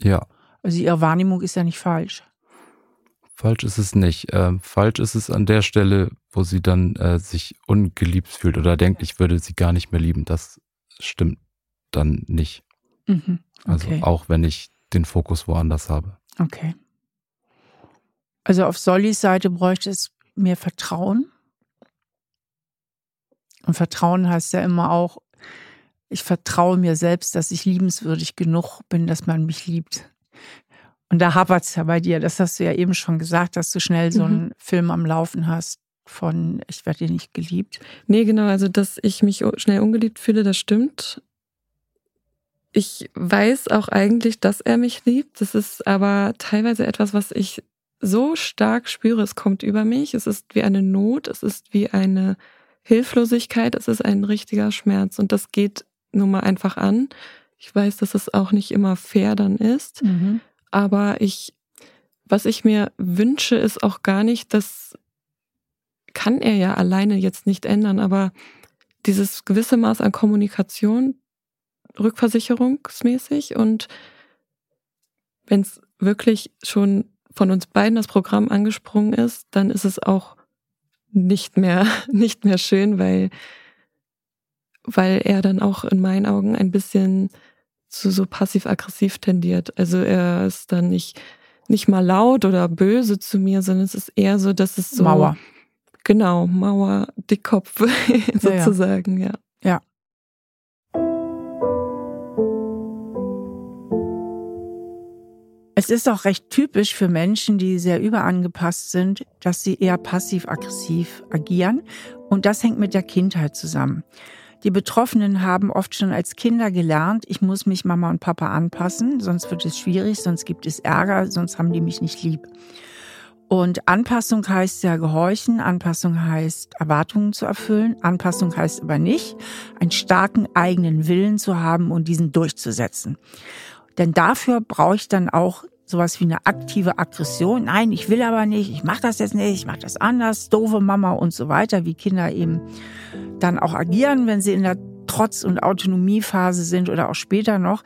Ja. Also ihre Wahrnehmung ist ja nicht falsch. Falsch ist es nicht. Äh, falsch ist es an der Stelle, wo sie dann äh, sich ungeliebt fühlt oder denkt, ich würde sie gar nicht mehr lieben. Das stimmt dann nicht. Mhm. Also okay. Also auch wenn ich den Fokus woanders habe. Okay. Also auf Sollys Seite bräuchte es mehr Vertrauen. Und Vertrauen heißt ja immer auch, ich vertraue mir selbst, dass ich liebenswürdig genug bin, dass man mich liebt. Und da hapert es ja bei dir. Das hast du ja eben schon gesagt, dass du schnell so einen mhm. Film am Laufen hast von Ich werde dir nicht geliebt. Nee, genau. Also, dass ich mich schnell ungeliebt fühle, das stimmt. Ich weiß auch eigentlich, dass er mich liebt. Das ist aber teilweise etwas, was ich so stark spüre. Es kommt über mich. Es ist wie eine Not. Es ist wie eine Hilflosigkeit. Es ist ein richtiger Schmerz. Und das geht nun mal einfach an. Ich weiß, dass es auch nicht immer fair dann ist. Mhm. Aber ich, was ich mir wünsche, ist auch gar nicht, das kann er ja alleine jetzt nicht ändern, aber dieses gewisse Maß an Kommunikation, rückversicherungsmäßig und wenn es wirklich schon von uns beiden das Programm angesprungen ist, dann ist es auch nicht mehr, [LAUGHS] nicht mehr schön, weil, weil er dann auch in meinen Augen ein bisschen zu so passiv-aggressiv tendiert. Also er ist dann nicht, nicht mal laut oder böse zu mir, sondern es ist eher so, dass es so. Mauer. Genau, Mauer, Dickkopf [LAUGHS] sozusagen, ja. Ja. Es ist auch recht typisch für Menschen, die sehr überangepasst sind, dass sie eher passiv-aggressiv agieren. Und das hängt mit der Kindheit zusammen. Die Betroffenen haben oft schon als Kinder gelernt, ich muss mich Mama und Papa anpassen, sonst wird es schwierig, sonst gibt es Ärger, sonst haben die mich nicht lieb. Und Anpassung heißt ja gehorchen, Anpassung heißt Erwartungen zu erfüllen, Anpassung heißt aber nicht, einen starken eigenen Willen zu haben und diesen durchzusetzen. Denn dafür brauche ich dann auch sowas wie eine aktive Aggression. Nein, ich will aber nicht, ich mache das jetzt nicht, ich mache das anders, doofe Mama und so weiter, wie Kinder eben dann auch agieren, wenn sie in der Trotz- und Autonomiephase sind oder auch später noch.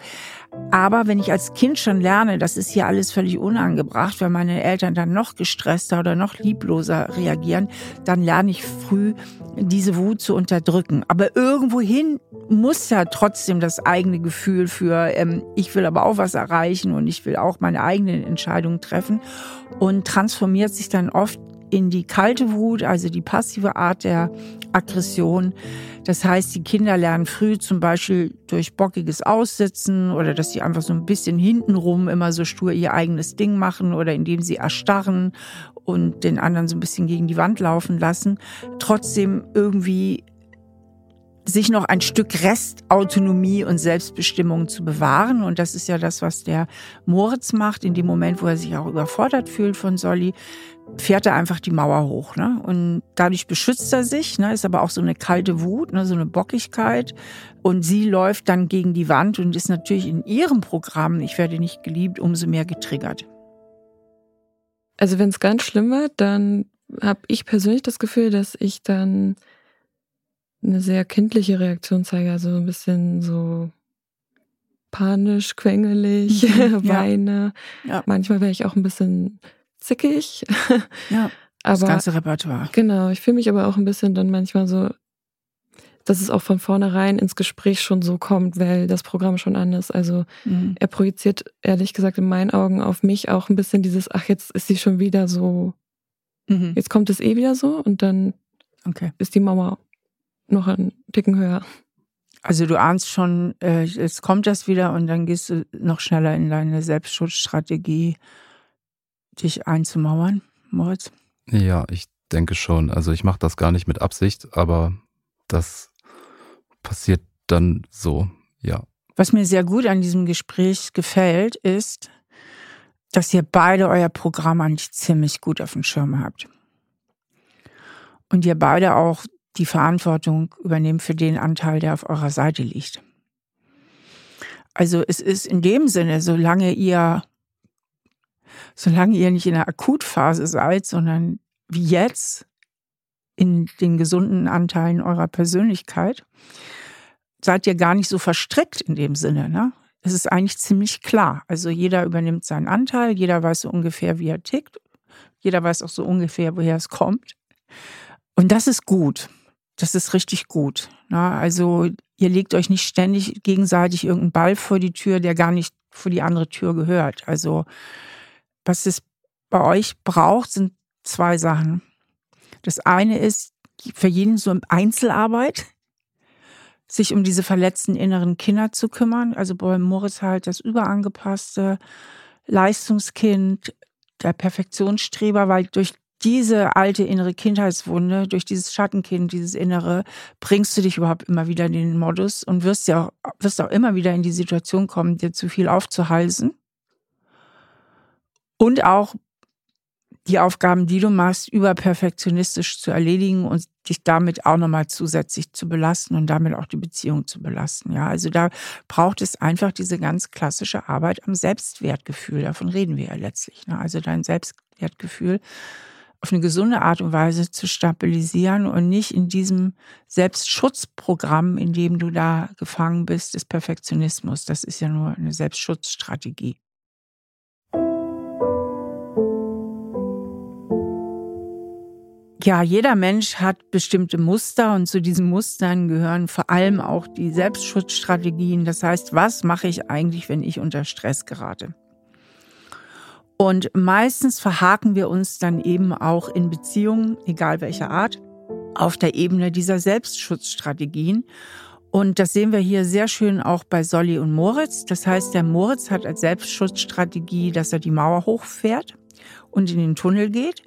Aber wenn ich als Kind schon lerne, das ist hier alles völlig unangebracht, weil meine Eltern dann noch gestresster oder noch liebloser reagieren, dann lerne ich früh, diese Wut zu unterdrücken. Aber irgendwohin muss ja trotzdem das eigene Gefühl für, ähm, ich will aber auch was erreichen und ich will auch meine eigenen Entscheidungen treffen und transformiert sich dann oft in die kalte Wut, also die passive Art der Aggression. Das heißt, die Kinder lernen früh zum Beispiel durch bockiges Aussitzen oder dass sie einfach so ein bisschen hintenrum immer so stur ihr eigenes Ding machen oder indem sie erstarren und den anderen so ein bisschen gegen die Wand laufen lassen, trotzdem irgendwie sich noch ein Stück Restautonomie und Selbstbestimmung zu bewahren. Und das ist ja das, was der Moritz macht. In dem Moment, wo er sich auch überfordert fühlt von Solly, fährt er einfach die Mauer hoch. Ne? Und dadurch beschützt er sich, ne? ist aber auch so eine kalte Wut, ne? so eine Bockigkeit. Und sie läuft dann gegen die Wand und ist natürlich in ihrem Programm, ich werde nicht geliebt, umso mehr getriggert. Also wenn es ganz schlimm wird, dann habe ich persönlich das Gefühl, dass ich dann eine sehr kindliche Reaktion zeige, also ein bisschen so panisch, quengelig, [LAUGHS] mhm, weine. Ja. Manchmal wäre ich auch ein bisschen zickig. Ja. [LAUGHS] aber, das ganze Repertoire. Genau, ich fühle mich aber auch ein bisschen dann manchmal so, dass es auch von vornherein ins Gespräch schon so kommt, weil das Programm schon an ist. Also mhm. er projiziert ehrlich gesagt in meinen Augen auf mich auch ein bisschen dieses, ach, jetzt ist sie schon wieder so, mhm. jetzt kommt es eh wieder so und dann okay. ist die Mauer noch einen Ticken höher. Also du ahnst schon, äh, jetzt kommt das wieder und dann gehst du noch schneller in deine Selbstschutzstrategie, dich einzumauern, Moritz? Ja, ich denke schon. Also ich mache das gar nicht mit Absicht, aber das passiert dann so, ja. Was mir sehr gut an diesem Gespräch gefällt, ist, dass ihr beide euer Programm eigentlich ziemlich gut auf dem Schirm habt. Und ihr beide auch die Verantwortung übernehmt für den Anteil, der auf eurer Seite liegt. Also es ist in dem Sinne, solange ihr, solange ihr nicht in der Akutphase seid, sondern wie jetzt in den gesunden Anteilen eurer Persönlichkeit, seid ihr gar nicht so verstrickt in dem Sinne. Ne? Es ist eigentlich ziemlich klar. Also jeder übernimmt seinen Anteil, jeder weiß so ungefähr, wie er tickt, jeder weiß auch so ungefähr, woher es kommt. Und das ist gut. Das ist richtig gut. Ne? Also ihr legt euch nicht ständig gegenseitig irgendeinen Ball vor die Tür, der gar nicht vor die andere Tür gehört. Also was es bei euch braucht, sind zwei Sachen. Das eine ist für jeden so Einzelarbeit, sich um diese verletzten inneren Kinder zu kümmern. Also bei Moritz halt das überangepasste Leistungskind, der Perfektionsstreber, weil durch diese alte innere Kindheitswunde, durch dieses Schattenkind, dieses Innere, bringst du dich überhaupt immer wieder in den Modus und wirst ja auch, wirst auch immer wieder in die Situation kommen, dir zu viel aufzuhalsen. Und auch die Aufgaben, die du machst, überperfektionistisch zu erledigen und dich damit auch nochmal zusätzlich zu belasten und damit auch die Beziehung zu belasten. Ja, also da braucht es einfach diese ganz klassische Arbeit am Selbstwertgefühl. Davon reden wir ja letztlich. Ne? Also dein Selbstwertgefühl auf eine gesunde Art und Weise zu stabilisieren und nicht in diesem Selbstschutzprogramm, in dem du da gefangen bist, des Perfektionismus. Das ist ja nur eine Selbstschutzstrategie. Ja, jeder Mensch hat bestimmte Muster und zu diesen Mustern gehören vor allem auch die Selbstschutzstrategien. Das heißt, was mache ich eigentlich, wenn ich unter Stress gerate? Und meistens verhaken wir uns dann eben auch in Beziehungen, egal welcher Art, auf der Ebene dieser Selbstschutzstrategien. Und das sehen wir hier sehr schön auch bei Solly und Moritz. Das heißt, der Moritz hat als Selbstschutzstrategie, dass er die Mauer hochfährt und in den Tunnel geht.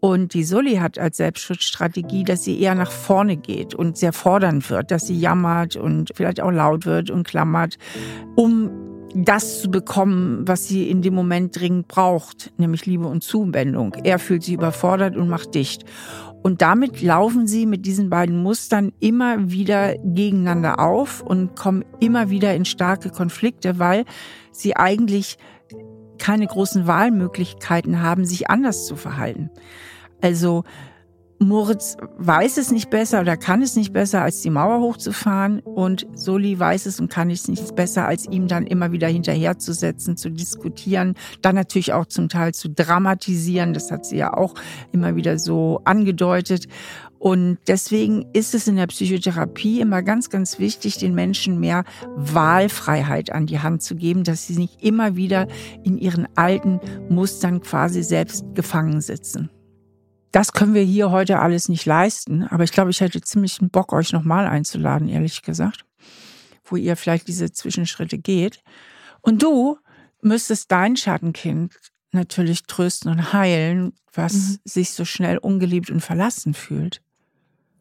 Und die Sully hat als Selbstschutzstrategie, dass sie eher nach vorne geht und sehr fordernd wird, dass sie jammert und vielleicht auch laut wird und klammert, um das zu bekommen, was sie in dem Moment dringend braucht, nämlich Liebe und Zuwendung. Er fühlt sich überfordert und macht dicht. Und damit laufen sie mit diesen beiden Mustern immer wieder gegeneinander auf und kommen immer wieder in starke Konflikte, weil sie eigentlich keine großen Wahlmöglichkeiten haben, sich anders zu verhalten. Also Moritz weiß es nicht besser oder kann es nicht besser, als die Mauer hochzufahren. Und Soli weiß es und kann es nicht besser, als ihm dann immer wieder hinterherzusetzen, zu diskutieren, dann natürlich auch zum Teil zu dramatisieren. Das hat sie ja auch immer wieder so angedeutet. Und deswegen ist es in der Psychotherapie immer ganz, ganz wichtig, den Menschen mehr Wahlfreiheit an die Hand zu geben, dass sie nicht immer wieder in ihren alten Mustern quasi selbst gefangen sitzen. Das können wir hier heute alles nicht leisten, aber ich glaube, ich hätte ziemlich einen Bock, euch nochmal einzuladen, ehrlich gesagt, wo ihr vielleicht diese Zwischenschritte geht. Und du müsstest dein Schattenkind natürlich trösten und heilen, was mhm. sich so schnell ungeliebt und verlassen fühlt.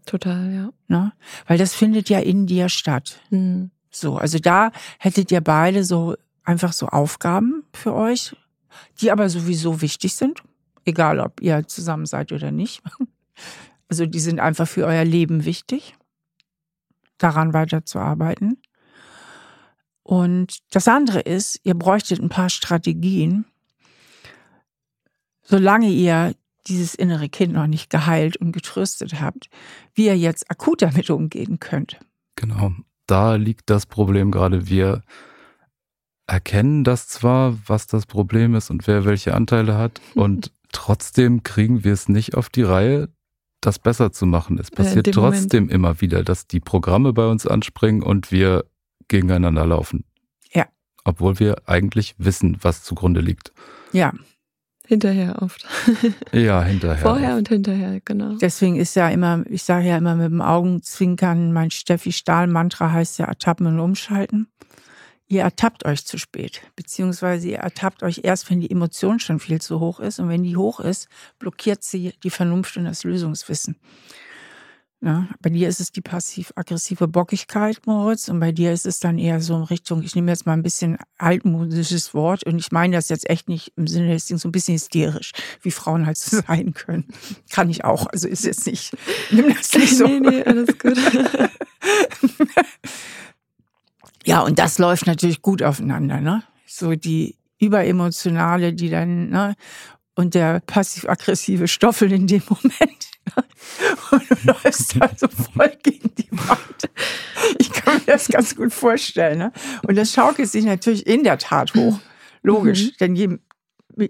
Total, ja. Ne? Weil das findet ja in dir statt. Mhm. So, also da hättet ihr beide so einfach so Aufgaben für euch, die aber sowieso wichtig sind egal ob ihr zusammen seid oder nicht. [LAUGHS] Also die sind einfach für euer Leben wichtig, daran weiterzuarbeiten. Und das andere ist, ihr bräuchtet ein paar Strategien, solange ihr dieses innere Kind noch nicht geheilt und getröstet habt, wie ihr jetzt akut damit umgehen könnt. Genau, da liegt das Problem gerade. Wir erkennen das zwar, was das Problem ist und wer welche Anteile hat [LAUGHS] und Trotzdem kriegen wir es nicht auf die Reihe, das besser zu machen. Es passiert trotzdem Moment. immer wieder, dass die Programme bei uns anspringen und wir gegeneinander laufen. Ja. Obwohl wir eigentlich wissen, was zugrunde liegt. Ja. Hinterher oft. [LAUGHS] ja, hinterher. Vorher oft. und hinterher, genau. Deswegen ist ja immer, ich sage ja immer mit dem Augenzwinkern, mein Steffi Stahl-Mantra heißt ja ertappen und umschalten ihr ertappt euch zu spät, beziehungsweise ihr ertappt euch erst, wenn die Emotion schon viel zu hoch ist. Und wenn die hoch ist, blockiert sie die Vernunft und das Lösungswissen. Ja, bei dir ist es die passiv-aggressive Bockigkeit, Moritz, und bei dir ist es dann eher so in Richtung, ich nehme jetzt mal ein bisschen altmodisches Wort und ich meine das jetzt echt nicht im Sinne des Dings, so ein bisschen hysterisch, wie Frauen halt so [LAUGHS] sein können. Kann ich auch, also ist jetzt nicht, nimm das nicht so. nee, nee, alles gut. [LAUGHS] Ja, und das läuft natürlich gut aufeinander, ne? So die überemotionale, die dann, ne? Und der passiv-aggressive Stoffel in dem Moment. [LAUGHS] Und du läufst da so voll gegen die Wand. Ich kann mir das ganz gut vorstellen, ne? Und das schaukelt sich natürlich in der Tat hoch. Logisch. Mhm. Denn je,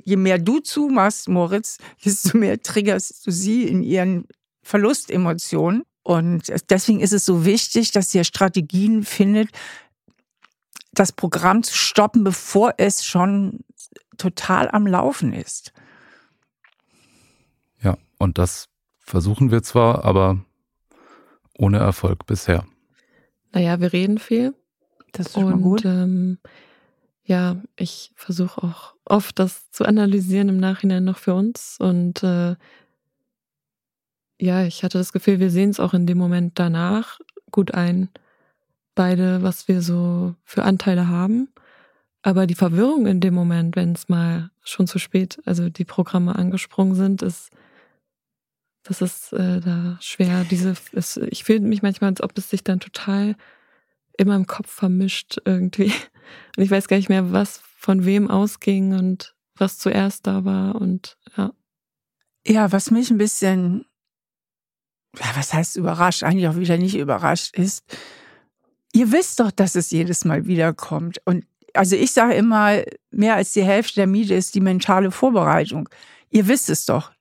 je mehr du zumachst, Moritz, desto mehr triggerst du sie in ihren Verlustemotionen. Und deswegen ist es so wichtig, dass ihr Strategien findet, das Programm zu stoppen, bevor es schon total am Laufen ist. Und das versuchen wir zwar, aber ohne Erfolg bisher. Naja, wir reden viel. Das ist schon und, gut. Ähm, ja, ich versuche auch oft das zu analysieren im Nachhinein noch für uns. Und äh, ja, ich hatte das Gefühl, wir sehen es auch in dem Moment danach gut ein, beide, was wir so für Anteile haben. Aber die Verwirrung in dem Moment, wenn es mal schon zu spät, also die Programme angesprungen sind, ist, das ist äh, da schwer. Diese, ist, ich fühle mich manchmal, als ob es sich dann total immer im Kopf vermischt irgendwie. Und ich weiß gar nicht mehr, was von wem ausging und was zuerst da war und ja. Ja, was mich ein bisschen, ja, was heißt überrascht, eigentlich auch wieder nicht überrascht ist, Ihr wisst doch, dass es jedes Mal wiederkommt. Und also ich sage immer, mehr als die Hälfte der Miete ist die mentale Vorbereitung. Ihr wisst es doch.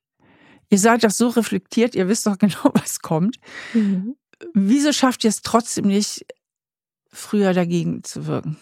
Ihr seid doch so reflektiert, ihr wisst doch [LAUGHS] genau, was kommt. Mhm. Wieso schafft ihr es trotzdem nicht, früher dagegen zu wirken?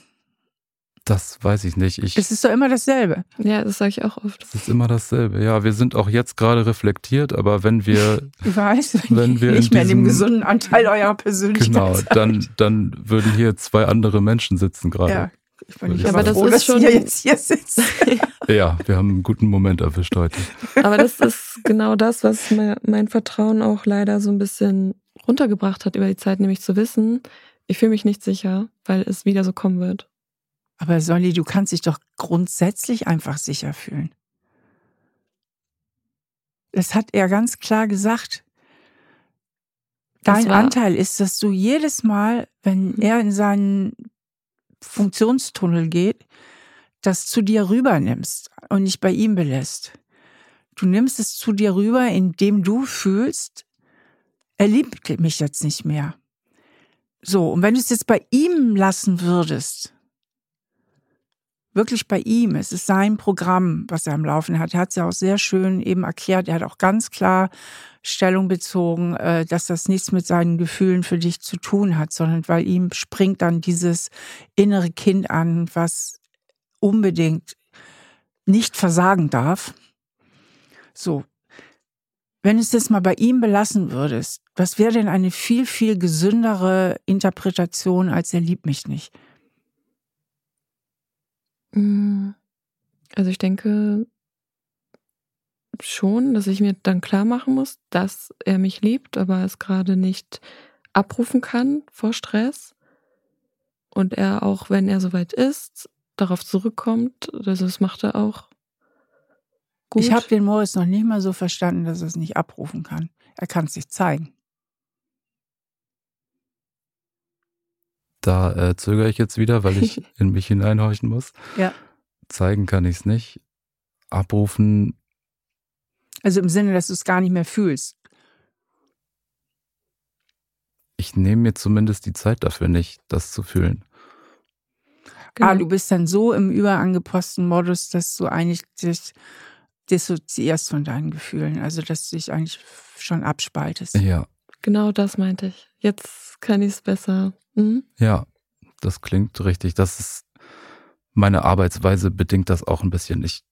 Das weiß ich nicht. Ich, es ist doch immer dasselbe. Ja, das sage ich auch oft. Es ist immer dasselbe. Ja, wir sind auch jetzt gerade reflektiert, aber wenn wir, [LAUGHS] ich weiß, wenn, wir nicht in mehr in dem gesunden Anteil eurer Persönlichkeit Genau, dann, dann würden hier zwei andere Menschen sitzen gerade. Ja. Ich bin nicht aber das froh, ist schon ihr jetzt hier sitzt. [LAUGHS] ja, wir haben einen guten Moment erwischt heute. Aber das ist genau das, was mein Vertrauen auch leider so ein bisschen runtergebracht hat über die Zeit, nämlich zu wissen, ich fühle mich nicht sicher, weil es wieder so kommen wird. Aber Solly, du kannst dich doch grundsätzlich einfach sicher fühlen. Das hat er ganz klar gesagt. Dein Anteil ist, dass du jedes Mal, wenn mhm. er in seinen Funktionstunnel geht, das zu dir rübernimmst und nicht bei ihm belässt. Du nimmst es zu dir rüber, indem du fühlst, er liebt mich jetzt nicht mehr. So, und wenn du es jetzt bei ihm lassen würdest, wirklich bei ihm, es ist sein Programm, was er am Laufen hat. Er hat es ja auch sehr schön eben erklärt. Er hat auch ganz klar Stellung bezogen, äh, dass das nichts mit seinen Gefühlen für dich zu tun hat, sondern weil ihm springt dann dieses innere Kind an, was unbedingt nicht versagen darf. So. Wenn es jetzt mal bei ihm belassen würdest, was wäre denn eine viel, viel gesündere Interpretation als er liebt mich nicht? Mm. Also ich denke schon, dass ich mir dann klar machen muss, dass er mich liebt, aber es gerade nicht abrufen kann vor Stress. Und er auch, wenn er soweit ist, darauf zurückkommt. Also das macht er auch gut. Ich habe den Moritz noch nicht mal so verstanden, dass er es nicht abrufen kann. Er kann es sich zeigen. Da äh, zögere ich jetzt wieder, weil ich [LAUGHS] in mich hineinhorchen muss. Ja. Zeigen kann ich es nicht. Abrufen. Also im Sinne, dass du es gar nicht mehr fühlst. Ich nehme mir zumindest die Zeit dafür nicht, das zu fühlen. Genau. Ah, du bist dann so im überangeposten Modus, dass du eigentlich dich dissoziierst von deinen Gefühlen. Also, dass du dich eigentlich schon abspaltest. Ja. Genau das meinte ich. Jetzt kann ich es besser Mhm. Ja, das klingt richtig. Das ist meine Arbeitsweise bedingt das auch ein bisschen. Ich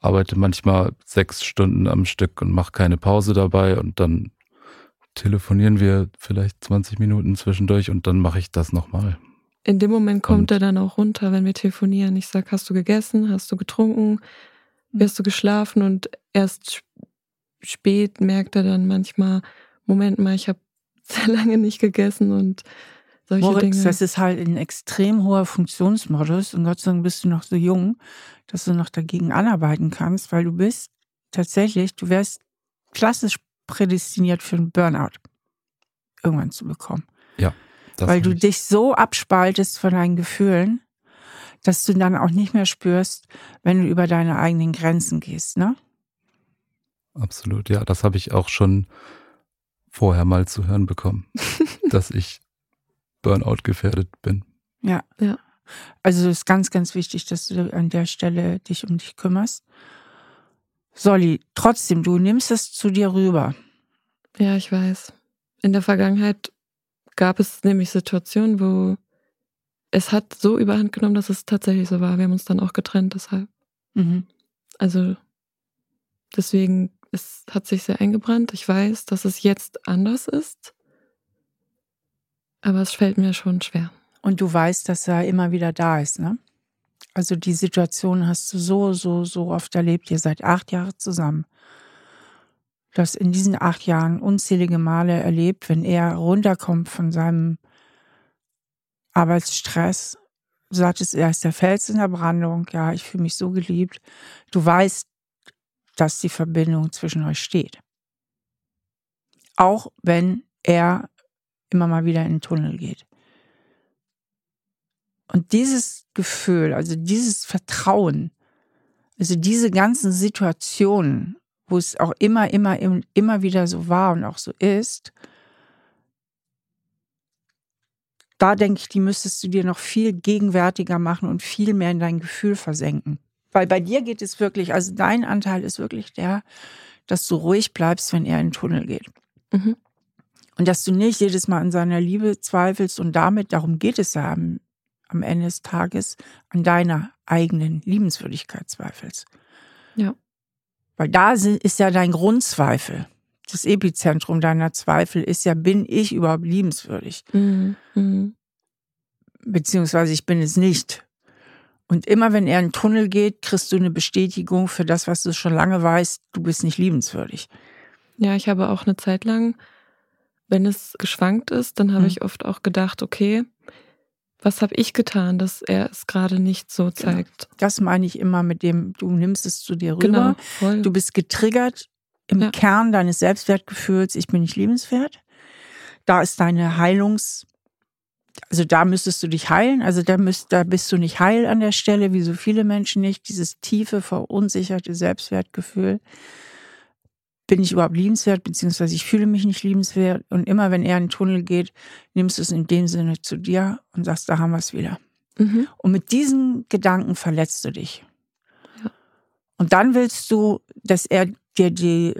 arbeite manchmal sechs Stunden am Stück und mache keine Pause dabei und dann telefonieren wir vielleicht 20 Minuten zwischendurch und dann mache ich das nochmal. In dem Moment kommt und er dann auch runter, wenn wir telefonieren. Ich sage, hast du gegessen, hast du getrunken, wirst du geschlafen und erst spät merkt er dann manchmal, Moment mal, ich habe [LAUGHS] sehr lange nicht gegessen und solche Moritz, Dinge. Das ist halt ein extrem hoher Funktionsmodus und Gott sei Dank bist du noch so jung, dass du noch dagegen anarbeiten kannst, weil du bist tatsächlich, du wärst klassisch prädestiniert für einen Burnout irgendwann zu bekommen. Ja. Weil du dich so abspaltest von deinen Gefühlen, dass du dann auch nicht mehr spürst, wenn du über deine eigenen Grenzen gehst, ne? Absolut, ja, das habe ich auch schon vorher mal zu hören bekommen, [LAUGHS] dass ich Burnout gefährdet bin. Ja. ja. Also es ist ganz, ganz wichtig, dass du an der Stelle dich um dich kümmerst. Solly, trotzdem, du nimmst es zu dir rüber. Ja, ich weiß. In der Vergangenheit gab es nämlich Situationen, wo es hat so überhand genommen, dass es tatsächlich so war. Wir haben uns dann auch getrennt, deshalb. Mhm. Also deswegen es hat sich sehr eingebrannt. Ich weiß, dass es jetzt anders ist. Aber es fällt mir schon schwer. Und du weißt, dass er immer wieder da ist, ne? Also die Situation hast du so, so, so oft erlebt. Ihr seid acht Jahre zusammen. Du hast in diesen acht Jahren unzählige Male erlebt, wenn er runterkommt von seinem Arbeitsstress. Du sagtest, er ist der Fels in der Brandung. Ja, ich fühle mich so geliebt. Du weißt, dass die Verbindung zwischen euch steht. Auch wenn er immer mal wieder in den Tunnel geht. Und dieses Gefühl, also dieses Vertrauen, also diese ganzen Situationen, wo es auch immer, immer, immer wieder so war und auch so ist, da denke ich, die müsstest du dir noch viel gegenwärtiger machen und viel mehr in dein Gefühl versenken. Weil bei dir geht es wirklich, also dein Anteil ist wirklich der, dass du ruhig bleibst, wenn er in den Tunnel geht. Mhm. Und dass du nicht jedes Mal an seiner Liebe zweifelst und damit, darum geht es ja am, am Ende des Tages, an deiner eigenen Liebenswürdigkeit zweifelst. Ja. Weil da ist ja dein Grundzweifel. Das Epizentrum deiner Zweifel ist ja, bin ich überhaupt liebenswürdig? Mhm. Mhm. Beziehungsweise ich bin es nicht. Und immer wenn er in den Tunnel geht, kriegst du eine Bestätigung für das, was du schon lange weißt, du bist nicht liebenswürdig. Ja, ich habe auch eine Zeit lang, wenn es geschwankt ist, dann habe hm. ich oft auch gedacht, okay, was habe ich getan, dass er es gerade nicht so genau. zeigt? Genau. Das meine ich immer mit dem, du nimmst es zu dir rüber. Genau. Du bist getriggert im ja. Kern deines Selbstwertgefühls, ich bin nicht liebenswert. Da ist deine Heilungs- also da müsstest du dich heilen. Also da, müsst, da bist du nicht heil an der Stelle, wie so viele Menschen nicht. Dieses tiefe, verunsicherte Selbstwertgefühl. Bin ich überhaupt liebenswert, beziehungsweise ich fühle mich nicht liebenswert. Und immer wenn er in den Tunnel geht, nimmst du es in dem Sinne zu dir und sagst, da haben wir es wieder. Mhm. Und mit diesen Gedanken verletzt du dich. Ja. Und dann willst du, dass er dir die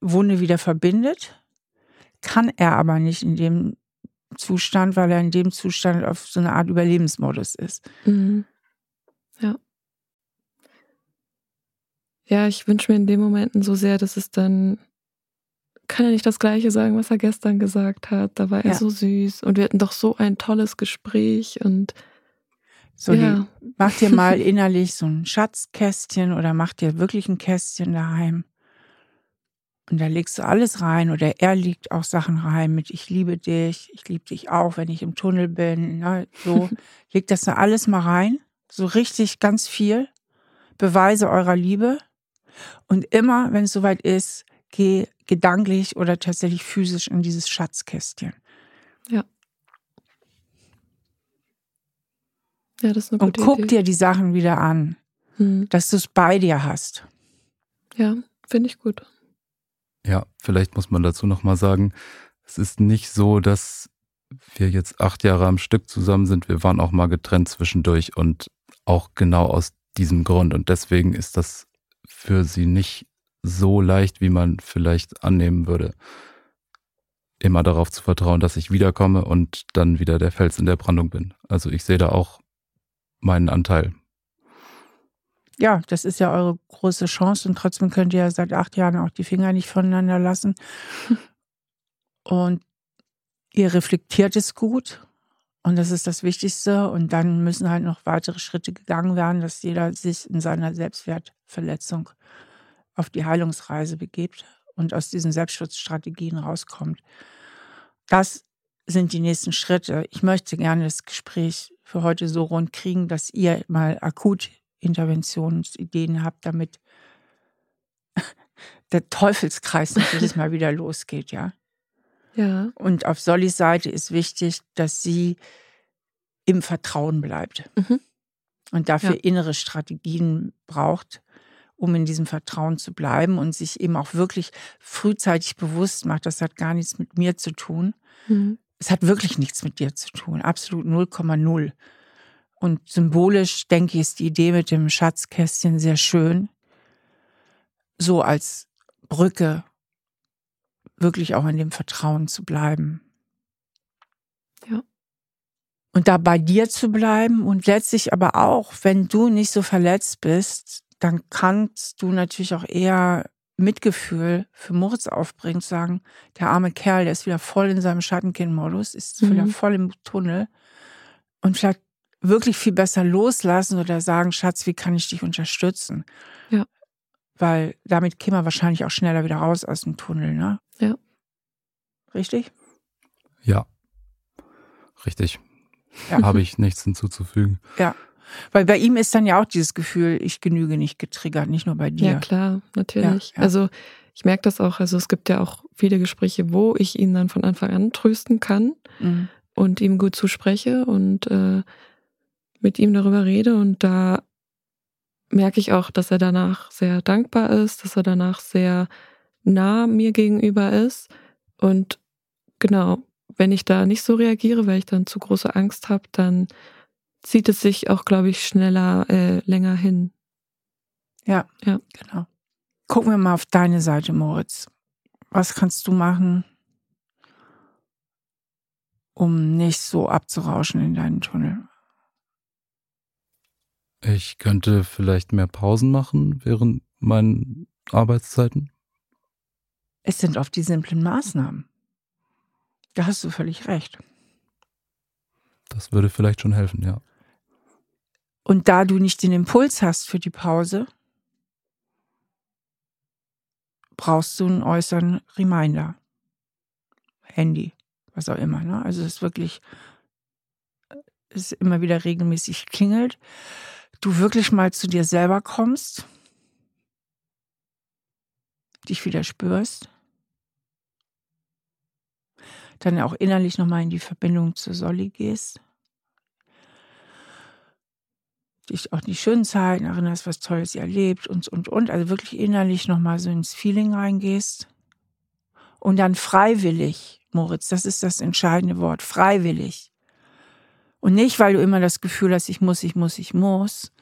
Wunde wieder verbindet. Kann er aber nicht in dem Zustand, weil er in dem Zustand auf so eine Art Überlebensmodus ist. Mhm. Ja. Ja, ich wünsche mir in den Momenten so sehr, dass es dann kann er nicht das Gleiche sagen, was er gestern gesagt hat. Da war er ja. so süß und wir hatten doch so ein tolles Gespräch und so, ja. die, mach dir mal [LAUGHS] innerlich so ein Schatzkästchen oder mach dir wirklich ein Kästchen daheim. Und da legst du alles rein oder er legt auch Sachen rein mit Ich liebe dich, ich liebe dich auch, wenn ich im Tunnel bin. Ne? So, [LAUGHS] legt das da alles mal rein. So richtig ganz viel. Beweise eurer Liebe. Und immer, wenn es soweit ist, geh gedanklich oder tatsächlich physisch in dieses Schatzkästchen. Ja. Ja, das ist eine gute Und guck Idee. dir die Sachen wieder an, hm. dass du es bei dir hast. Ja, finde ich gut. Ja, vielleicht muss man dazu nochmal sagen, es ist nicht so, dass wir jetzt acht Jahre am Stück zusammen sind. Wir waren auch mal getrennt zwischendurch und auch genau aus diesem Grund. Und deswegen ist das für sie nicht so leicht, wie man vielleicht annehmen würde. Immer darauf zu vertrauen, dass ich wiederkomme und dann wieder der Fels in der Brandung bin. Also ich sehe da auch meinen Anteil. Ja, das ist ja eure große Chance und trotzdem könnt ihr ja seit acht Jahren auch die Finger nicht voneinander lassen. [LAUGHS] Und ihr reflektiert es gut und das ist das Wichtigste. Und dann müssen halt noch weitere Schritte gegangen werden, dass jeder sich in seiner Selbstwertverletzung auf die Heilungsreise begibt und aus diesen Selbstschutzstrategien rauskommt. Das sind die nächsten Schritte. Ich möchte gerne das Gespräch für heute so rund kriegen, dass ihr mal akut Interventionsideen habt, damit [LAUGHS] der Teufelskreis natürlich mal wieder losgeht, ja. Ja. Und auf Sollys Seite ist wichtig, dass sie im Vertrauen bleibt mhm. und dafür ja. innere Strategien braucht, um in diesem Vertrauen zu bleiben und sich eben auch wirklich frühzeitig bewusst macht, das hat gar nichts mit mir zu tun, mhm. Es hat wirklich nichts mit dir zu tun, absolut 0,0. Und symbolisch, denke ich, ist die Idee mit dem Schatzkästchen sehr schön. So als Brücke wirklich auch in dem Vertrauen zu bleiben. Ja. Und da bei dir zu bleiben und letztlich aber auch, wenn du nicht so verletzt bist, dann kannst du natürlich auch eher Mitgefühl für Moritz aufbringt, sagen, der arme Kerl, der ist wieder voll in seinem Schattenkind-Modus, ist mhm. wieder voll im Tunnel und vielleicht wirklich viel besser loslassen oder sagen, Schatz, wie kann ich dich unterstützen? Ja. Weil damit käme er wahrscheinlich auch schneller wieder raus aus dem Tunnel, ne? Ja. Richtig? Ja. Richtig. Ja. Habe ich nichts hinzuzufügen. Ja. Weil bei ihm ist dann ja auch dieses Gefühl, ich genüge nicht getriggert, nicht nur bei dir. Ja, klar, natürlich. Ja, ja. Also ich merke das auch. Also es gibt ja auch viele Gespräche, wo ich ihn dann von Anfang an trösten kann mhm. und ihm gut zuspreche und äh, mit ihm darüber rede. Und da merke ich auch, dass er danach sehr dankbar ist, dass er danach sehr nah mir gegenüber ist. Und genau, wenn ich da nicht so reagiere, weil ich dann zu große Angst habe, dann zieht es sich auch, glaube ich, schneller, äh, länger hin. Ja, ja, genau. Gucken wir mal auf deine Seite, Moritz. Was kannst du machen, um nicht so abzurauschen in deinen Tunnel? Ich könnte vielleicht mehr Pausen machen während meinen Arbeitszeiten. Es sind oft die simplen Maßnahmen. Da hast du völlig recht. Das würde vielleicht schon helfen, ja. Und da du nicht den Impuls hast für die Pause, brauchst du einen äußeren Reminder. Handy, was auch immer. Ne? Also es ist wirklich, es immer wieder regelmäßig klingelt. Du wirklich mal zu dir selber kommst, dich wieder spürst. dann auch innerlich nochmal in die Verbindung zu Solly gehst. Dich auch die schönen Zeiten erinnerst, was Tolles ihr erlebt und, und, und. Also wirklich innerlich nochmal so ins Feeling reingehst. Und dann freiwillig, Moritz, das ist das entscheidende Wort, freiwillig. Und nicht, weil du immer das Gefühl hast, ich muss, ich muss, ich muss,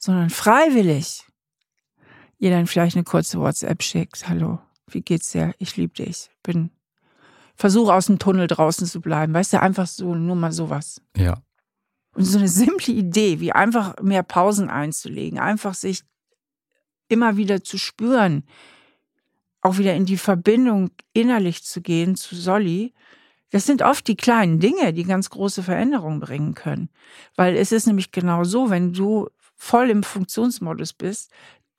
sondern freiwillig ihr dann vielleicht eine kurze WhatsApp schickt. Hallo, wie geht's dir? Ich liebe dich. Bin versuche aus dem Tunnel draußen zu bleiben. Weißt du, einfach so, nur mal sowas. Ja. Und so eine simple Idee, wie einfach mehr Pausen einzulegen, einfach sich immer wieder zu spüren, auch wieder in die Verbindung innerlich zu gehen zu Solly. Das sind oft die kleinen Dinge, die ganz große Veränderungen bringen können. Weil es ist nämlich genau so, wenn du voll im Funktionsmodus bist,